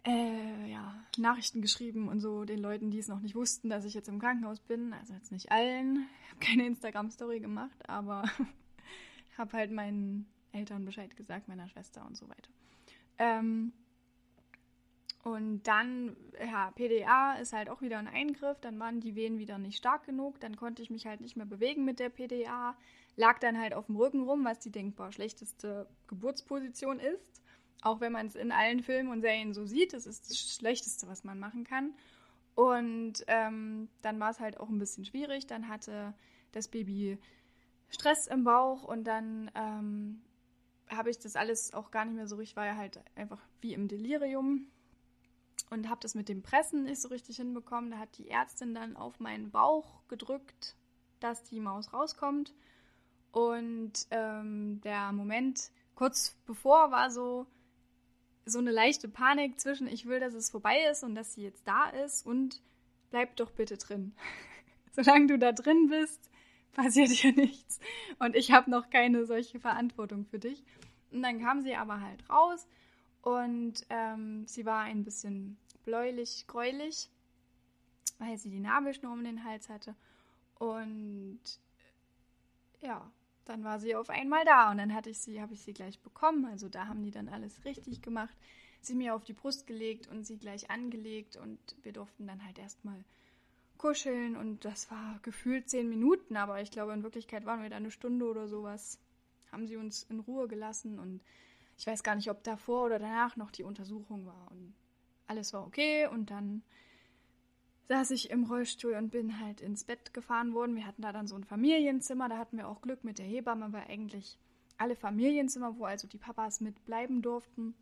B: äh, ja, Nachrichten geschrieben und so den Leuten, die es noch nicht wussten, dass ich jetzt im Krankenhaus bin. Also jetzt nicht allen. Ich habe keine Instagram-Story gemacht, aber habe halt meinen Eltern Bescheid gesagt, meiner Schwester und so weiter. Ähm, und dann, ja, PDA ist halt auch wieder ein Eingriff. Dann waren die Wehen wieder nicht stark genug. Dann konnte ich mich halt nicht mehr bewegen mit der PDA. Lag dann halt auf dem Rücken rum, was die denkbar schlechteste Geburtsposition ist. Auch wenn man es in allen Filmen und Serien so sieht, das ist das Schlechteste, was man machen kann. Und ähm, dann war es halt auch ein bisschen schwierig. Dann hatte das Baby Stress im Bauch und dann ähm, habe ich das alles auch gar nicht mehr so richtig, war ja halt einfach wie im Delirium und habe das mit dem Pressen nicht so richtig hinbekommen. Da hat die Ärztin dann auf meinen Bauch gedrückt, dass die Maus rauskommt. Und ähm, der Moment kurz bevor war so, so eine leichte Panik zwischen, ich will, dass es vorbei ist und dass sie jetzt da ist und bleib doch bitte drin. Solange du da drin bist, passiert hier nichts. Und ich habe noch keine solche Verantwortung für dich. Und dann kam sie aber halt raus und ähm, sie war ein bisschen bläulich, gräulich, weil sie die Nabelschnur um den Hals hatte. Und ja, dann war sie auf einmal da und dann hatte ich sie, habe ich sie gleich bekommen. Also da haben die dann alles richtig gemacht. Sie mir auf die Brust gelegt und sie gleich angelegt und wir durften dann halt erstmal kuscheln und das war gefühlt zehn Minuten, aber ich glaube in Wirklichkeit waren wir da eine Stunde oder sowas. Haben sie uns in Ruhe gelassen und ich weiß gar nicht, ob davor oder danach noch die Untersuchung war und alles war okay und dann saß ich im Rollstuhl und bin halt ins Bett gefahren worden. Wir hatten da dann so ein Familienzimmer, da hatten wir auch Glück mit der Hebamme, weil eigentlich alle Familienzimmer, wo also die Papas mitbleiben durften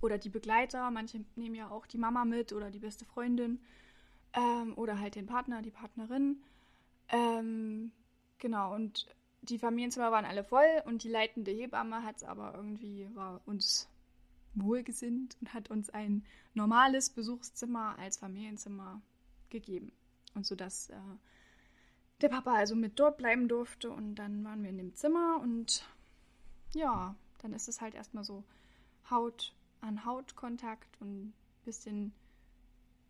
B: oder die Begleiter, manche nehmen ja auch die Mama mit oder die beste Freundin ähm, oder halt den Partner, die Partnerin. Ähm, genau, und die Familienzimmer waren alle voll und die leitende Hebamme hat es aber irgendwie, war uns wohlgesinnt und hat uns ein normales Besuchszimmer als Familienzimmer gegeben. Und so dass äh, der Papa also mit dort bleiben durfte und dann waren wir in dem Zimmer und ja, dann ist es halt erstmal so Haut an Hautkontakt und ein bisschen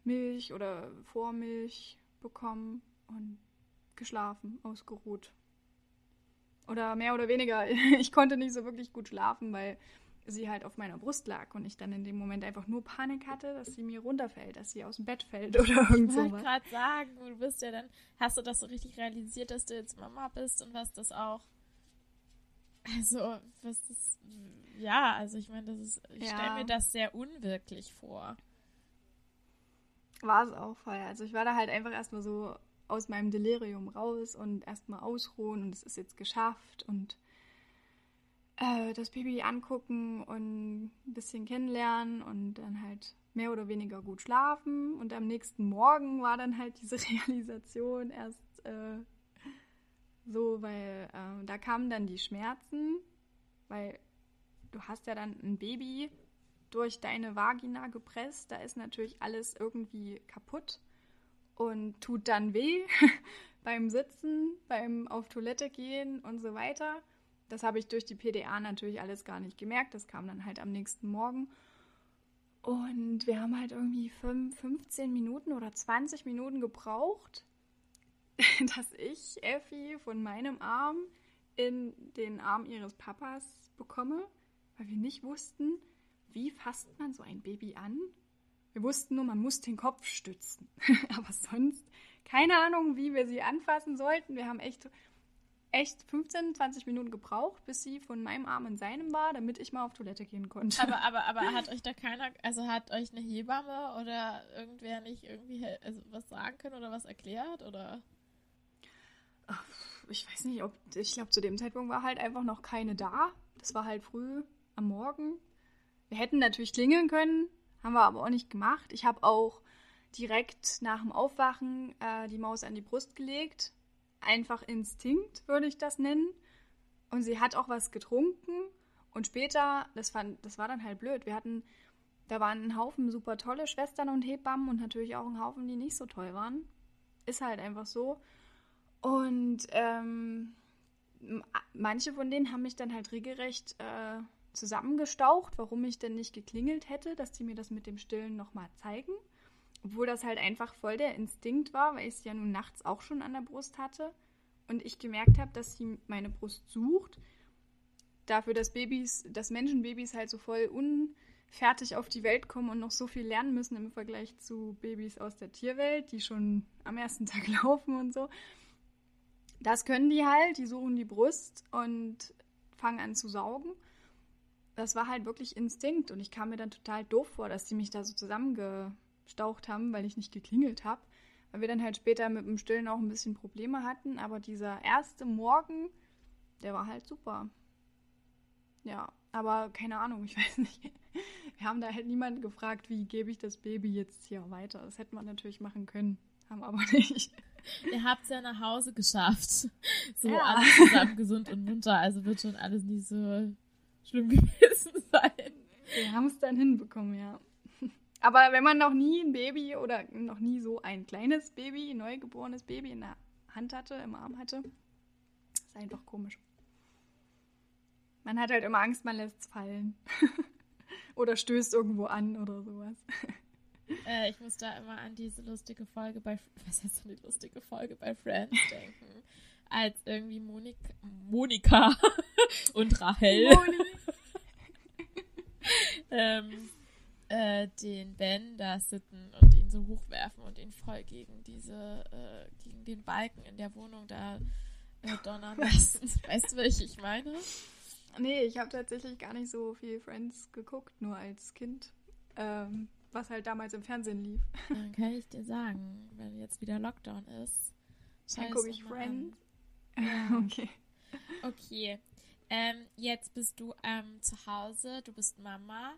B: Milch oder Vormilch bekommen und geschlafen, ausgeruht. Oder mehr oder weniger, ich konnte nicht so wirklich gut schlafen, weil sie halt auf meiner Brust lag und ich dann in dem Moment einfach nur Panik hatte, dass sie mir runterfällt, dass sie aus dem Bett fällt oder irgend so. Ich wollte
A: gerade sagen, du bist ja dann, hast du das so richtig realisiert, dass du jetzt Mama bist und was das auch, also, was das, ja, also ich meine, das ist, ich ja. stelle mir das sehr unwirklich vor.
B: War es auch voll. Also ich war da halt einfach erstmal so aus meinem Delirium raus und erstmal ausruhen und es ist jetzt geschafft und äh, das Baby angucken und ein bisschen kennenlernen und dann halt mehr oder weniger gut schlafen. Und am nächsten Morgen war dann halt diese Realisation erst äh, so, weil äh, da kamen dann die Schmerzen, weil du hast ja dann ein Baby durch deine Vagina gepresst. Da ist natürlich alles irgendwie kaputt und tut dann weh beim Sitzen, beim auf Toilette gehen und so weiter. Das habe ich durch die PDA natürlich alles gar nicht gemerkt. Das kam dann halt am nächsten Morgen. Und wir haben halt irgendwie 15 Minuten oder 20 Minuten gebraucht, dass ich Effi von meinem Arm in den Arm ihres Papas bekomme, weil wir nicht wussten, wie fasst man so ein Baby an. Wir wussten nur, man muss den Kopf stützen. Aber sonst keine Ahnung, wie wir sie anfassen sollten. Wir haben echt, echt 15, 20 Minuten gebraucht, bis sie von meinem Arm in seinem war, damit ich mal auf Toilette gehen konnte.
A: Aber, aber, aber hat euch da keiner, also hat euch eine Hebamme oder irgendwer nicht irgendwie also was sagen können oder was erklärt oder?
B: ich weiß nicht, ob, ich glaube, zu dem Zeitpunkt war halt einfach noch keine da. Das war halt früh am Morgen. Wir hätten natürlich klingeln können, haben wir aber auch nicht gemacht. Ich habe auch direkt nach dem Aufwachen äh, die Maus an die Brust gelegt. Einfach Instinkt, würde ich das nennen. Und sie hat auch was getrunken. Und später, das, fand, das war dann halt blöd. Wir hatten, da waren ein Haufen super tolle Schwestern und Hebammen und natürlich auch ein Haufen, die nicht so toll waren. Ist halt einfach so. Und ähm, manche von denen haben mich dann halt regelrecht äh, zusammengestaucht, warum ich denn nicht geklingelt hätte, dass die mir das mit dem Stillen nochmal zeigen. Obwohl das halt einfach voll der Instinkt war, weil ich es ja nun nachts auch schon an der Brust hatte. Und ich gemerkt habe, dass sie meine Brust sucht. Dafür, dass Babys, dass Menschenbabys halt so voll unfertig auf die Welt kommen und noch so viel lernen müssen im Vergleich zu Babys aus der Tierwelt, die schon am ersten Tag laufen und so. Das können die halt, die suchen die Brust und fangen an zu saugen. Das war halt wirklich Instinkt und ich kam mir dann total doof vor, dass die mich da so zusammengestaucht haben, weil ich nicht geklingelt habe. Weil wir dann halt später mit dem Stillen auch ein bisschen Probleme hatten, aber dieser erste Morgen, der war halt super. Ja, aber keine Ahnung, ich weiß nicht. Wir haben da halt niemanden gefragt, wie gebe ich das Baby jetzt hier weiter. Das hätte man natürlich machen können, haben aber nicht.
A: Ihr habt es ja nach Hause geschafft. So ja. alles zusammen gesund und munter. Also wird schon alles nicht so schlimm gewesen sein.
B: Wir haben es dann hinbekommen, ja. Aber wenn man noch nie ein Baby oder noch nie so ein kleines Baby, ein neugeborenes Baby in der Hand hatte, im Arm hatte, ist einfach komisch. Man hat halt immer Angst, man lässt es fallen. oder stößt irgendwo an oder sowas.
A: Äh, ich muss da immer an diese lustige Folge bei, was heißt denn die lustige Folge bei Friends denken? Als irgendwie Monika, Monika und Rahel ähm, äh, den Ben da sitten und ihn so hochwerfen und ihn voll gegen diese, äh, gegen den Balken in der Wohnung da äh, donnern lassen. weißt du, welche ich meine?
B: Nee, ich habe tatsächlich gar nicht so viel Friends geguckt, nur als Kind. Ähm, was halt damals im Fernsehen lief.
A: Dann kann ich dir sagen, wenn jetzt wieder Lockdown ist.
B: Dann gucke ich Friends.
A: Ja. okay. Okay. Ähm, jetzt bist du ähm, zu Hause, du bist Mama.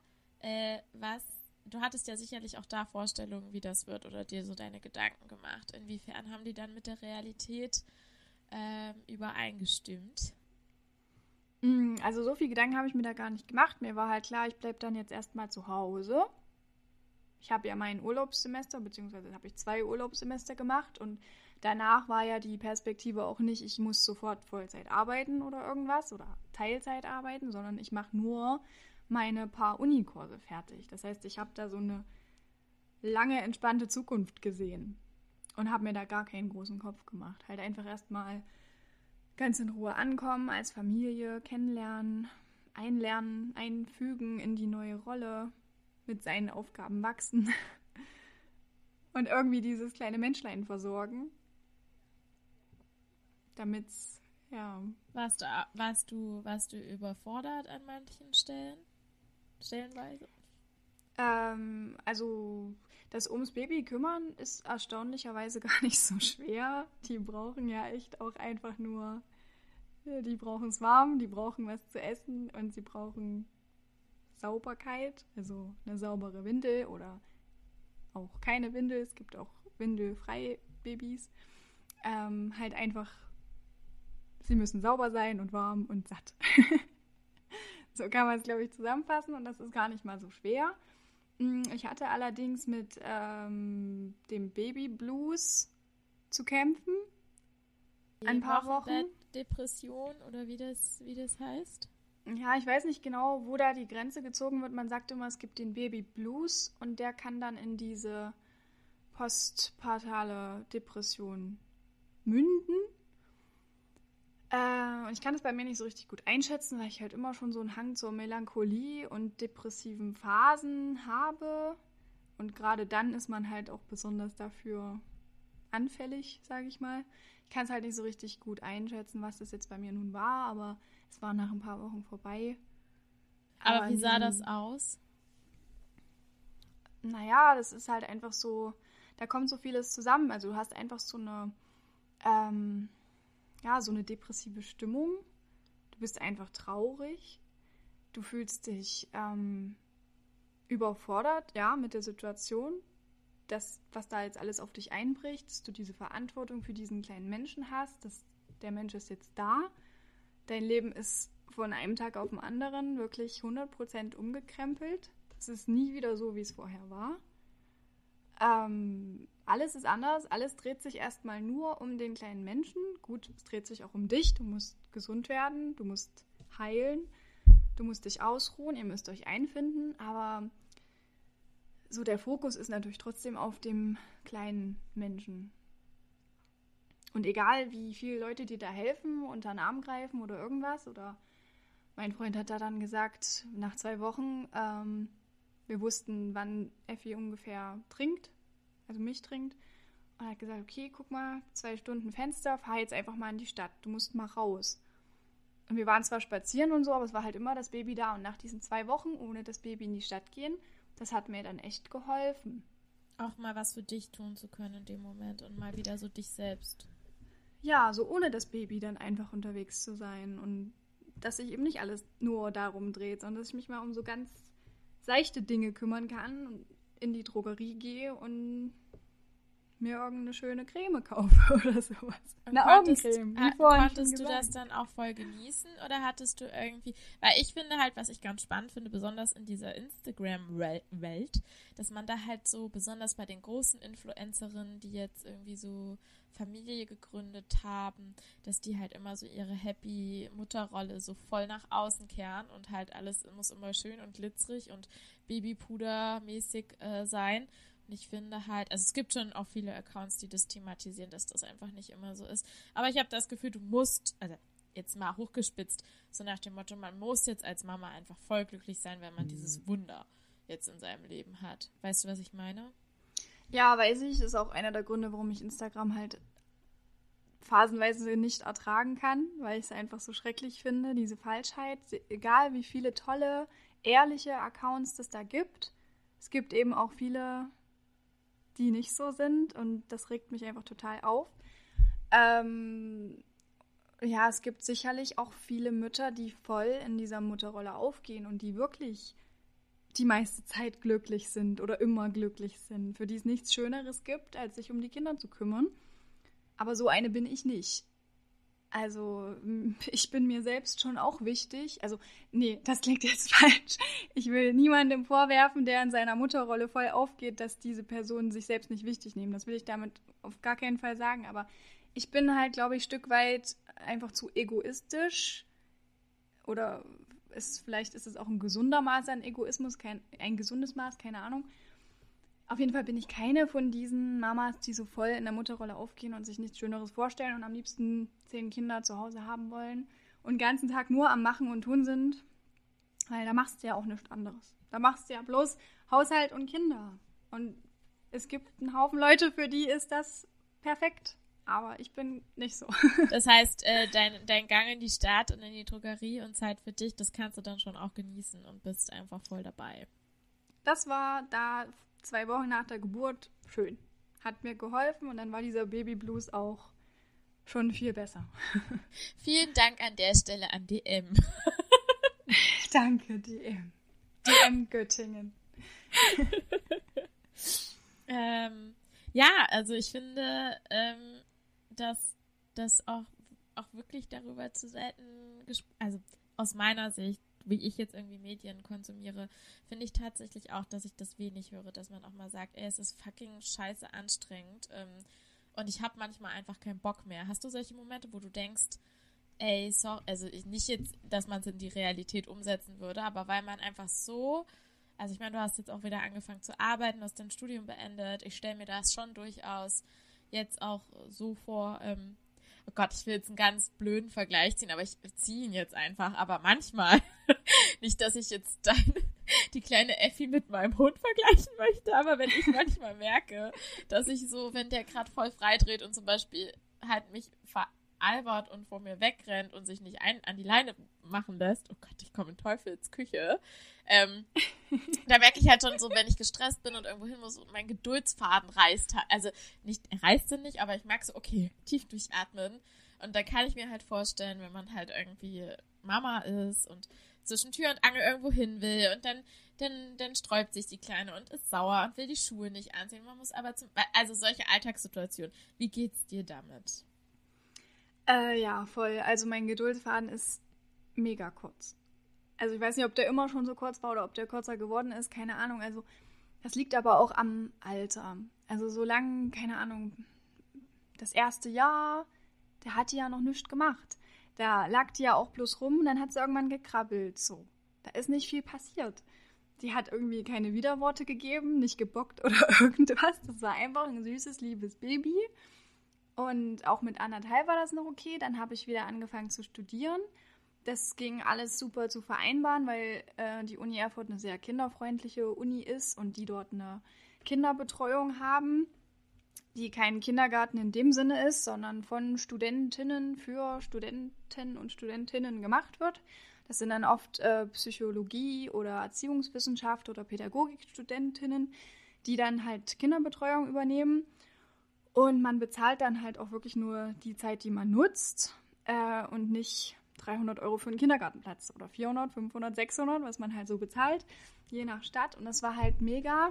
A: Äh, was, du hattest ja sicherlich auch da Vorstellungen, wie das wird oder dir so deine Gedanken gemacht. Inwiefern haben die dann mit der Realität ähm, übereingestimmt?
B: Mm, also so viel Gedanken habe ich mir da gar nicht gemacht. Mir war halt klar, ich bleibe dann jetzt erstmal zu Hause ich habe ja mein Urlaubssemester, beziehungsweise habe ich zwei Urlaubssemester gemacht und danach war ja die Perspektive auch nicht, ich muss sofort Vollzeit arbeiten oder irgendwas oder Teilzeit arbeiten, sondern ich mache nur meine paar Unikurse fertig. Das heißt, ich habe da so eine lange entspannte Zukunft gesehen und habe mir da gar keinen großen Kopf gemacht. Halt einfach erstmal ganz in Ruhe ankommen, als Familie kennenlernen, einlernen, einfügen in die neue Rolle, mit seinen Aufgaben wachsen und irgendwie dieses kleine Menschlein versorgen. Damit ja.
A: Warst du, warst du, warst du überfordert an manchen Stellen? Stellenweise?
B: Ähm, also das ums Baby kümmern ist erstaunlicherweise gar nicht so schwer. Die brauchen ja echt auch einfach nur Die brauchen es warm, die brauchen was zu essen und sie brauchen Sauberkeit, also eine saubere Windel oder auch keine Windel. Es gibt auch windelfreie Babys. Ähm, halt einfach, sie müssen sauber sein und warm und satt. so kann man es, glaube ich, zusammenfassen und das ist gar nicht mal so schwer. Mm, ich hatte allerdings mit ähm, dem Baby Blues zu kämpfen.
A: Ein paar Wochen. Depression oder wie das, wie das heißt?
B: Ja, ich weiß nicht genau, wo da die Grenze gezogen wird. Man sagt immer, es gibt den Baby Blues und der kann dann in diese postpartale Depression münden. Äh, ich kann das bei mir nicht so richtig gut einschätzen, weil ich halt immer schon so einen Hang zur Melancholie und depressiven Phasen habe. Und gerade dann ist man halt auch besonders dafür anfällig, sage ich mal. Ich kann es halt nicht so richtig gut einschätzen, was das jetzt bei mir nun war, aber es war nach ein paar Wochen vorbei.
A: Aber, aber wie sah das aus?
B: Naja, das ist halt einfach so, da kommt so vieles zusammen. Also du hast einfach so eine, ähm, ja, so eine depressive Stimmung. Du bist einfach traurig. Du fühlst dich ähm, überfordert, ja, mit der Situation das, was da jetzt alles auf dich einbricht, dass du diese Verantwortung für diesen kleinen Menschen hast, dass der Mensch ist jetzt da, dein Leben ist von einem Tag auf den anderen wirklich 100% umgekrempelt. Es ist nie wieder so, wie es vorher war. Ähm, alles ist anders, alles dreht sich erstmal nur um den kleinen Menschen. Gut, es dreht sich auch um dich, du musst gesund werden, du musst heilen, du musst dich ausruhen, ihr müsst euch einfinden, aber so der Fokus ist natürlich trotzdem auf dem kleinen Menschen. Und egal, wie viele Leute dir da helfen, unter den Arm greifen oder irgendwas, oder mein Freund hat da dann gesagt, nach zwei Wochen, ähm, wir wussten, wann Effi ungefähr trinkt, also mich trinkt, und hat gesagt, okay, guck mal, zwei Stunden Fenster, fahr jetzt einfach mal in die Stadt, du musst mal raus. Und wir waren zwar spazieren und so, aber es war halt immer das Baby da. Und nach diesen zwei Wochen ohne das Baby in die Stadt gehen, das hat mir dann echt geholfen.
A: Auch mal was für dich tun zu können in dem Moment und mal wieder so dich selbst.
B: Ja, so ohne das Baby dann einfach unterwegs zu sein und dass sich eben nicht alles nur darum dreht, sondern dass ich mich mal um so ganz seichte Dinge kümmern kann und in die Drogerie gehe und mir irgendeine schöne Creme kaufe oder sowas.
A: Und Eine konntest, Augencreme. Wie konntest du das dann auch voll genießen oder hattest du irgendwie, weil ich finde halt, was ich ganz spannend finde, besonders in dieser Instagram-Welt, dass man da halt so, besonders bei den großen Influencerinnen, die jetzt irgendwie so Familie gegründet haben, dass die halt immer so ihre happy Mutterrolle so voll nach außen kehren und halt alles muss immer schön und glitzerig und Babypuder-mäßig äh, sein. Ich finde halt, also es gibt schon auch viele Accounts, die das thematisieren, dass das einfach nicht immer so ist. Aber ich habe das Gefühl, du musst, also jetzt mal hochgespitzt, so nach dem Motto, man muss jetzt als Mama einfach voll glücklich sein, wenn man dieses mhm. Wunder jetzt in seinem Leben hat. Weißt du, was ich meine?
B: Ja, weiß ich. Das ist auch einer der Gründe, warum ich Instagram halt phasenweise nicht ertragen kann, weil ich es einfach so schrecklich finde, diese Falschheit. Egal wie viele tolle, ehrliche Accounts es da gibt, es gibt eben auch viele die nicht so sind und das regt mich einfach total auf. Ähm, ja, es gibt sicherlich auch viele Mütter, die voll in dieser Mutterrolle aufgehen und die wirklich die meiste Zeit glücklich sind oder immer glücklich sind, für die es nichts Schöneres gibt, als sich um die Kinder zu kümmern. Aber so eine bin ich nicht. Also, ich bin mir selbst schon auch wichtig. Also, nee, das klingt jetzt falsch. Ich will niemandem vorwerfen, der in seiner Mutterrolle voll aufgeht, dass diese Personen sich selbst nicht wichtig nehmen. Das will ich damit auf gar keinen Fall sagen. Aber ich bin halt, glaube ich, ein Stück weit einfach zu egoistisch. Oder ist, vielleicht ist es auch ein gesunder Maß an Egoismus, kein, ein gesundes Maß, keine Ahnung. Auf jeden Fall bin ich keine von diesen Mamas, die so voll in der Mutterrolle aufgehen und sich nichts Schöneres vorstellen und am liebsten zehn Kinder zu Hause haben wollen und den ganzen Tag nur am Machen und Tun sind. Weil da machst du ja auch nichts anderes. Da machst du ja bloß Haushalt und Kinder. Und es gibt einen Haufen Leute, für die ist das perfekt. Aber ich bin nicht so.
A: Das heißt, äh, dein, dein Gang in die Stadt und in die Drogerie und Zeit für dich, das kannst du dann schon auch genießen und bist einfach voll dabei.
B: Das war da zwei Wochen nach der Geburt schön. Hat mir geholfen und dann war dieser Baby Blues auch schon viel besser.
A: Vielen Dank an der Stelle an DM.
B: Danke, DM. DM Göttingen.
A: ähm, ja, also ich finde, ähm, dass das auch, auch wirklich darüber zu selten, also aus meiner Sicht, wie ich jetzt irgendwie Medien konsumiere, finde ich tatsächlich auch, dass ich das wenig höre, dass man auch mal sagt, ey, es ist fucking scheiße anstrengend ähm, und ich habe manchmal einfach keinen Bock mehr. Hast du solche Momente, wo du denkst, ey, so, also nicht jetzt, dass man es in die Realität umsetzen würde, aber weil man einfach so, also ich meine, du hast jetzt auch wieder angefangen zu arbeiten, hast dein Studium beendet. Ich stelle mir das schon durchaus jetzt auch so vor, ähm, oh Gott, ich will jetzt einen ganz blöden Vergleich ziehen, aber ich ziehe ihn jetzt einfach. Aber manchmal, nicht, dass ich jetzt dann die kleine Effi mit meinem Hund vergleichen möchte, aber wenn ich manchmal merke, dass ich so, wenn der gerade voll frei dreht und zum Beispiel halt mich veralbert und vor mir wegrennt und sich nicht ein, an die Leine machen lässt, oh Gott, ich komme in Teufels Küche, ähm, da merke ich halt schon so, wenn ich gestresst bin und irgendwo hin muss und mein Geduldsfaden reißt, also nicht, er reißt ihn nicht, aber ich merke so, okay, tief durchatmen. Und da kann ich mir halt vorstellen, wenn man halt irgendwie Mama ist und zwischen Tür und Angel irgendwo hin will und dann, dann, dann sträubt sich die Kleine und ist sauer und will die Schuhe nicht anziehen. Man muss aber zum, also solche Alltagssituationen. Wie geht's dir damit?
B: Äh, ja, voll. Also mein Geduldsfaden ist mega kurz. Also ich weiß nicht, ob der immer schon so kurz war oder ob der kürzer geworden ist, keine Ahnung. Also das liegt aber auch am Alter. Also solange, keine Ahnung, das erste Jahr, der hat die ja noch nichts gemacht. Da lag die ja auch bloß rum und dann hat sie irgendwann gekrabbelt. So, da ist nicht viel passiert. Die hat irgendwie keine Widerworte gegeben, nicht gebockt oder irgendwas. Das war einfach ein süßes, liebes Baby. Und auch mit anderthalb war das noch okay. Dann habe ich wieder angefangen zu studieren. Das ging alles super zu vereinbaren, weil äh, die Uni Erfurt eine sehr kinderfreundliche Uni ist und die dort eine Kinderbetreuung haben, die kein Kindergarten in dem Sinne ist, sondern von Studentinnen für Studenten und Studentinnen gemacht wird. Das sind dann oft äh, Psychologie oder Erziehungswissenschaft oder Pädagogikstudentinnen, die dann halt Kinderbetreuung übernehmen. Und man bezahlt dann halt auch wirklich nur die Zeit, die man nutzt äh, und nicht 300 Euro für einen Kindergartenplatz oder 400, 500, 600, was man halt so bezahlt, je nach Stadt. Und das war halt mega.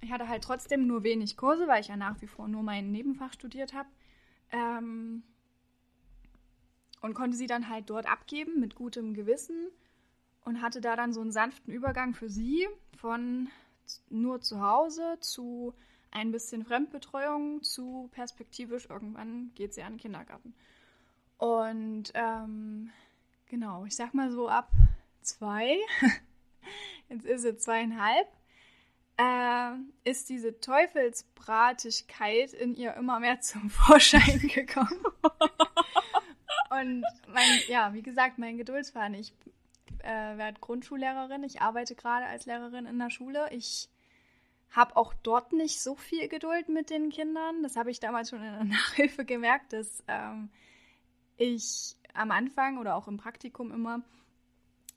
B: Ich hatte halt trotzdem nur wenig Kurse, weil ich ja nach wie vor nur mein Nebenfach studiert habe. Ähm, und konnte sie dann halt dort abgeben mit gutem Gewissen und hatte da dann so einen sanften Übergang für sie von nur zu Hause zu ein bisschen Fremdbetreuung zu perspektivisch irgendwann geht sie an den Kindergarten. Und ähm, genau, ich sag mal so ab zwei, jetzt ist sie zweieinhalb, äh, ist diese Teufelsbratigkeit in ihr immer mehr zum Vorschein gekommen. Und mein, ja, wie gesagt, mein Geduldsfaden. Ich äh, werde Grundschullehrerin. Ich arbeite gerade als Lehrerin in der Schule. Ich habe auch dort nicht so viel Geduld mit den Kindern. Das habe ich damals schon in der Nachhilfe gemerkt, dass ähm, ich am Anfang oder auch im Praktikum immer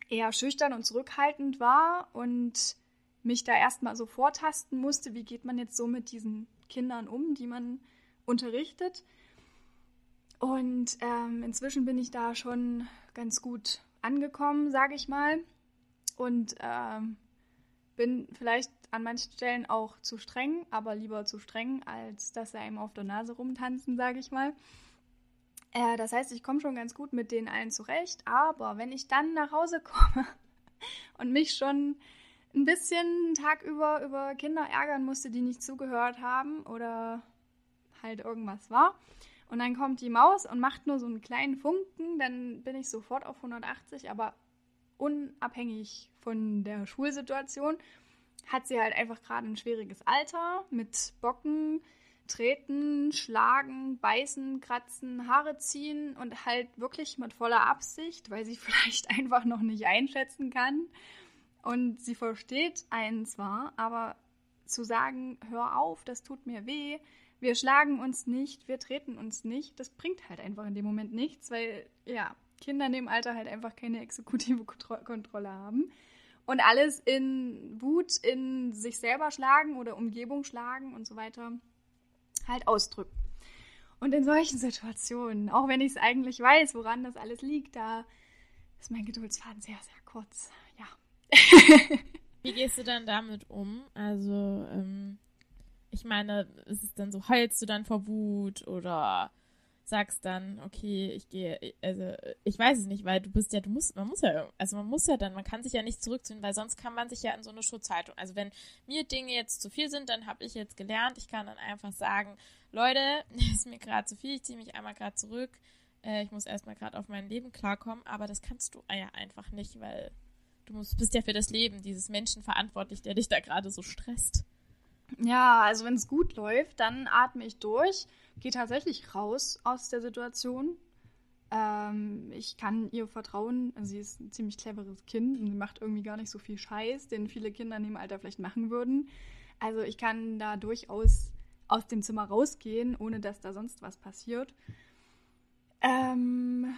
B: eher schüchtern und zurückhaltend war und mich da erstmal so vortasten musste, wie geht man jetzt so mit diesen Kindern um, die man unterrichtet. Und ähm, inzwischen bin ich da schon ganz gut angekommen, sage ich mal. Und ähm, bin vielleicht an manchen Stellen auch zu streng, aber lieber zu streng, als dass sie einem auf der Nase rumtanzen, sage ich mal. Äh, das heißt, ich komme schon ganz gut mit denen allen zurecht, aber wenn ich dann nach Hause komme und mich schon ein bisschen einen Tag über über Kinder ärgern musste, die nicht zugehört haben oder halt irgendwas war, und dann kommt die Maus und macht nur so einen kleinen Funken, dann bin ich sofort auf 180, aber unabhängig von der Schulsituation hat sie halt einfach gerade ein schwieriges Alter mit Bocken, treten, schlagen, beißen, kratzen, Haare ziehen und halt wirklich mit voller Absicht, weil sie vielleicht einfach noch nicht einschätzen kann. Und sie versteht einen zwar, aber zu sagen, hör auf, das tut mir weh, wir schlagen uns nicht, wir treten uns nicht, das bringt halt einfach in dem Moment nichts, weil ja, Kinder in dem Alter halt einfach keine exekutive Kontrolle haben und alles in Wut in sich selber schlagen oder Umgebung schlagen und so weiter halt ausdrücken. Und in solchen Situationen, auch wenn ich es eigentlich weiß, woran das alles liegt, da ist mein Geduldsfaden sehr, sehr kurz. Ja.
A: Wie gehst du dann damit um? Also, ähm, ich meine, ist es dann so, heulst du dann vor Wut oder sagst dann, okay, ich gehe, also ich weiß es nicht, weil du bist ja, du musst, man muss ja, also man muss ja dann, man kann sich ja nicht zurückziehen, weil sonst kann man sich ja in so eine Schutzhaltung. Also wenn mir Dinge jetzt zu viel sind, dann habe ich jetzt gelernt, ich kann dann einfach sagen, Leute, ist mir gerade zu viel, ich ziehe mich einmal gerade zurück, äh, ich muss erstmal gerade auf mein Leben klarkommen, aber das kannst du ja einfach nicht, weil du musst, bist ja für das Leben dieses Menschen verantwortlich, der dich da gerade so stresst.
B: Ja, also wenn es gut läuft, dann atme ich durch, gehe tatsächlich raus aus der Situation. Ähm, ich kann ihr vertrauen. Also sie ist ein ziemlich cleveres Kind und sie macht irgendwie gar nicht so viel Scheiß, den viele Kinder in dem Alter vielleicht machen würden. Also ich kann da durchaus aus dem Zimmer rausgehen, ohne dass da sonst was passiert. Ähm,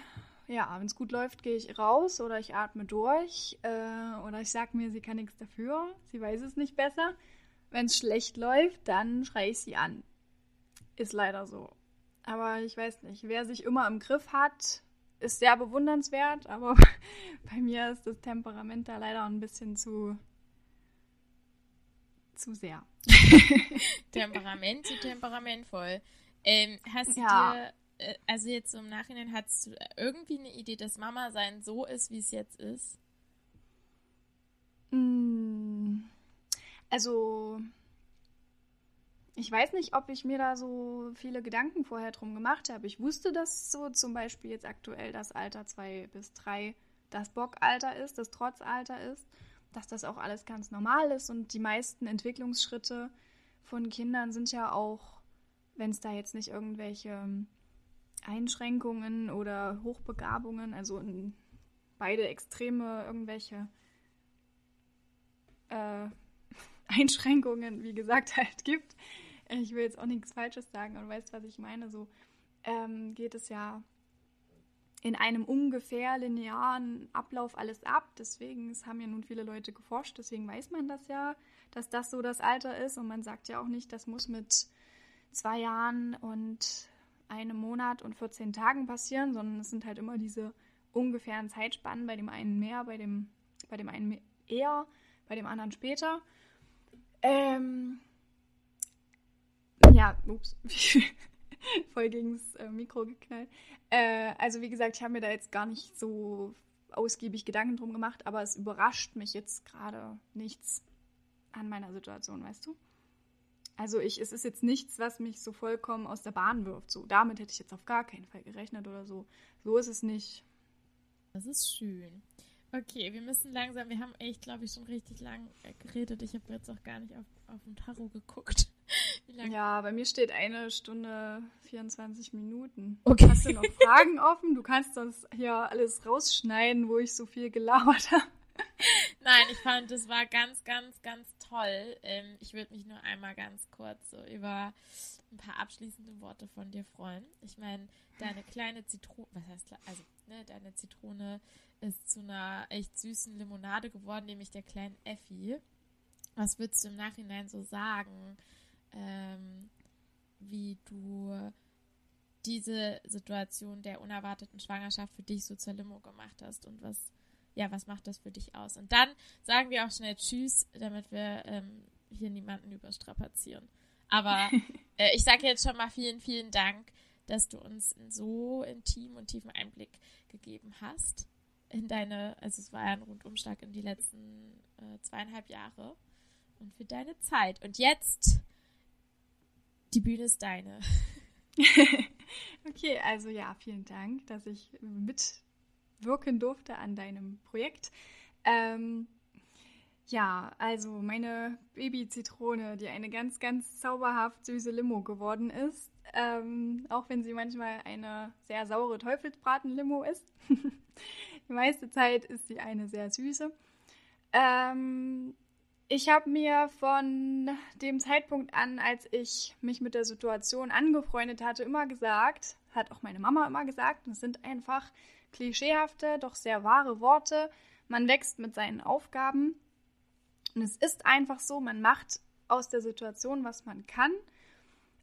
B: ja, wenn es gut läuft, gehe ich raus oder ich atme durch äh, oder ich sage mir, sie kann nichts dafür, sie weiß es nicht besser. Wenn es schlecht läuft, dann schreie ich sie an. Ist leider so. Aber ich weiß nicht, wer sich immer im Griff hat, ist sehr bewundernswert, aber bei mir ist das Temperament da leider ein bisschen zu zu sehr.
A: Temperament zu temperamentvoll. Ähm, hast du ja. dir, äh, also jetzt im Nachhinein, hast du irgendwie eine Idee, dass Mama sein so ist, wie es jetzt ist?
B: Mm. Also, ich weiß nicht, ob ich mir da so viele Gedanken vorher drum gemacht habe. Ich wusste, dass so zum Beispiel jetzt aktuell das Alter 2 bis 3 das Bockalter ist, das Trotzalter ist, dass das auch alles ganz normal ist und die meisten Entwicklungsschritte von Kindern sind ja auch, wenn es da jetzt nicht irgendwelche Einschränkungen oder Hochbegabungen, also beide Extreme irgendwelche äh, Einschränkungen, wie gesagt, halt gibt. Ich will jetzt auch nichts Falsches sagen, du weißt, was ich meine. So ähm, geht es ja in einem ungefähr linearen Ablauf alles ab. Deswegen es haben ja nun viele Leute geforscht, deswegen weiß man das ja, dass das so das Alter ist. Und man sagt ja auch nicht, das muss mit zwei Jahren und einem Monat und 14 Tagen passieren, sondern es sind halt immer diese ungefähren Zeitspannen, bei dem einen mehr, bei dem, bei dem einen eher, bei dem anderen später. Ähm, ja, ups, voll gegens äh, Mikro geknallt. Äh, also wie gesagt, ich habe mir da jetzt gar nicht so ausgiebig Gedanken drum gemacht, aber es überrascht mich jetzt gerade nichts an meiner Situation, weißt du? Also ich, es ist jetzt nichts, was mich so vollkommen aus der Bahn wirft. So, damit hätte ich jetzt auf gar keinen Fall gerechnet oder so. So ist es nicht.
A: Das ist schön. Okay, wir müssen langsam, wir haben echt, glaube ich, schon richtig lang geredet. Ich habe jetzt auch gar nicht auf, auf den Tarot geguckt.
B: Ja, bei mir steht eine Stunde 24 Minuten. Okay. Hast du noch Fragen offen? Du kannst das hier alles rausschneiden, wo ich so viel gelabert habe.
A: Nein, ich fand, das war ganz, ganz, ganz toll. Ähm, ich würde mich nur einmal ganz kurz so über ein paar abschließende Worte von dir freuen. Ich meine, deine kleine Zitrone, was heißt, also, ne, deine Zitrone ist zu einer echt süßen Limonade geworden, nämlich der kleinen Effi. Was würdest du im Nachhinein so sagen, ähm, wie du diese Situation der unerwarteten Schwangerschaft für dich so zur Limo gemacht hast und was, ja, was macht das für dich aus? Und dann sagen wir auch schnell Tschüss, damit wir ähm, hier niemanden überstrapazieren. Aber äh, ich sage jetzt schon mal vielen, vielen Dank, dass du uns einen so intimen und tiefen Einblick gegeben hast in deine, also es war ja ein Rundumschlag in die letzten äh, zweieinhalb Jahre und für deine Zeit. Und jetzt, die Bühne ist deine.
B: okay, also ja, vielen Dank, dass ich mitwirken durfte an deinem Projekt. Ähm, ja, also meine Baby-Zitrone, die eine ganz, ganz zauberhaft süße Limo geworden ist, ähm, auch wenn sie manchmal eine sehr saure Teufelsbraten-Limo ist. Die meiste Zeit ist sie eine sehr süße. Ähm, ich habe mir von dem Zeitpunkt an, als ich mich mit der Situation angefreundet hatte, immer gesagt, hat auch meine Mama immer gesagt, es sind einfach klischeehafte, doch sehr wahre Worte. Man wächst mit seinen Aufgaben. Und es ist einfach so, man macht aus der Situation, was man kann.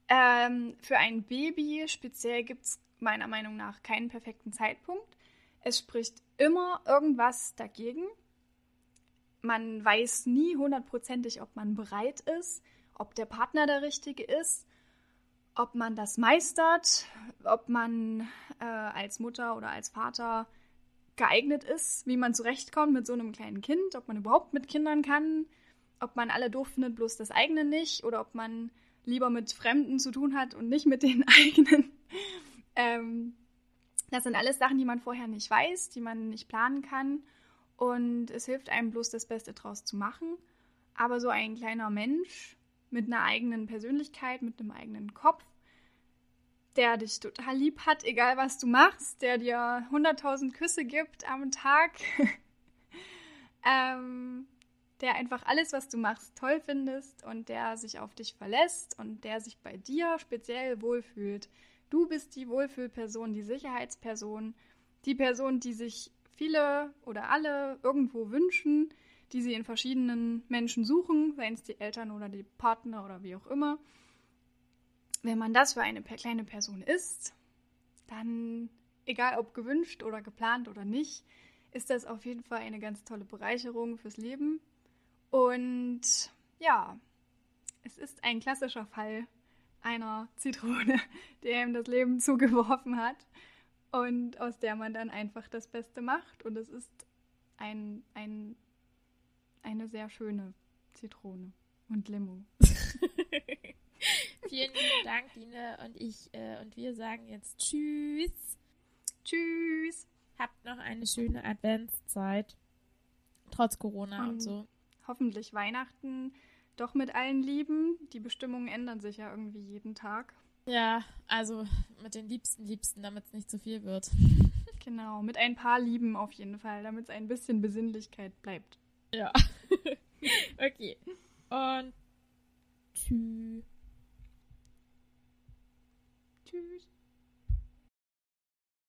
B: Ähm, für ein Baby speziell gibt es meiner Meinung nach keinen perfekten Zeitpunkt. Es spricht immer irgendwas dagegen. Man weiß nie hundertprozentig, ob man bereit ist, ob der Partner der richtige ist, ob man das meistert, ob man äh, als Mutter oder als Vater geeignet ist, wie man zurechtkommt mit so einem kleinen Kind, ob man überhaupt mit Kindern kann, ob man alle doof findet, bloß das eigene nicht, oder ob man lieber mit Fremden zu tun hat und nicht mit den eigenen. ähm, das sind alles Sachen, die man vorher nicht weiß, die man nicht planen kann. Und es hilft einem bloß, das Beste draus zu machen. Aber so ein kleiner Mensch mit einer eigenen Persönlichkeit, mit einem eigenen Kopf, der dich total lieb hat, egal was du machst, der dir 100.000 Küsse gibt am Tag, ähm, der einfach alles, was du machst, toll findest und der sich auf dich verlässt und der sich bei dir speziell wohlfühlt. Du bist die Wohlfühlperson, die Sicherheitsperson, die Person, die sich viele oder alle irgendwo wünschen, die sie in verschiedenen Menschen suchen, seien es die Eltern oder die Partner oder wie auch immer. Wenn man das für eine kleine Person ist, dann, egal ob gewünscht oder geplant oder nicht, ist das auf jeden Fall eine ganz tolle Bereicherung fürs Leben. Und ja, es ist ein klassischer Fall einer Zitrone, die ihm das Leben zugeworfen hat und aus der man dann einfach das Beste macht. Und es ist ein, ein, eine sehr schöne Zitrone und Limo.
A: Vielen lieben Dank, Dine. Und ich äh, und wir sagen jetzt Tschüss.
B: Tschüss.
A: Habt noch eine schöne Adventszeit. Trotz Corona und, und so.
B: Hoffentlich Weihnachten doch mit allen lieben. Die Bestimmungen ändern sich ja irgendwie jeden Tag.
A: Ja, also mit den Liebsten, Liebsten, damit es nicht zu viel wird.
B: Genau, mit ein paar Lieben auf jeden Fall, damit es ein bisschen Besinnlichkeit bleibt.
A: Ja. okay. Und tschüss.
B: Tschüss.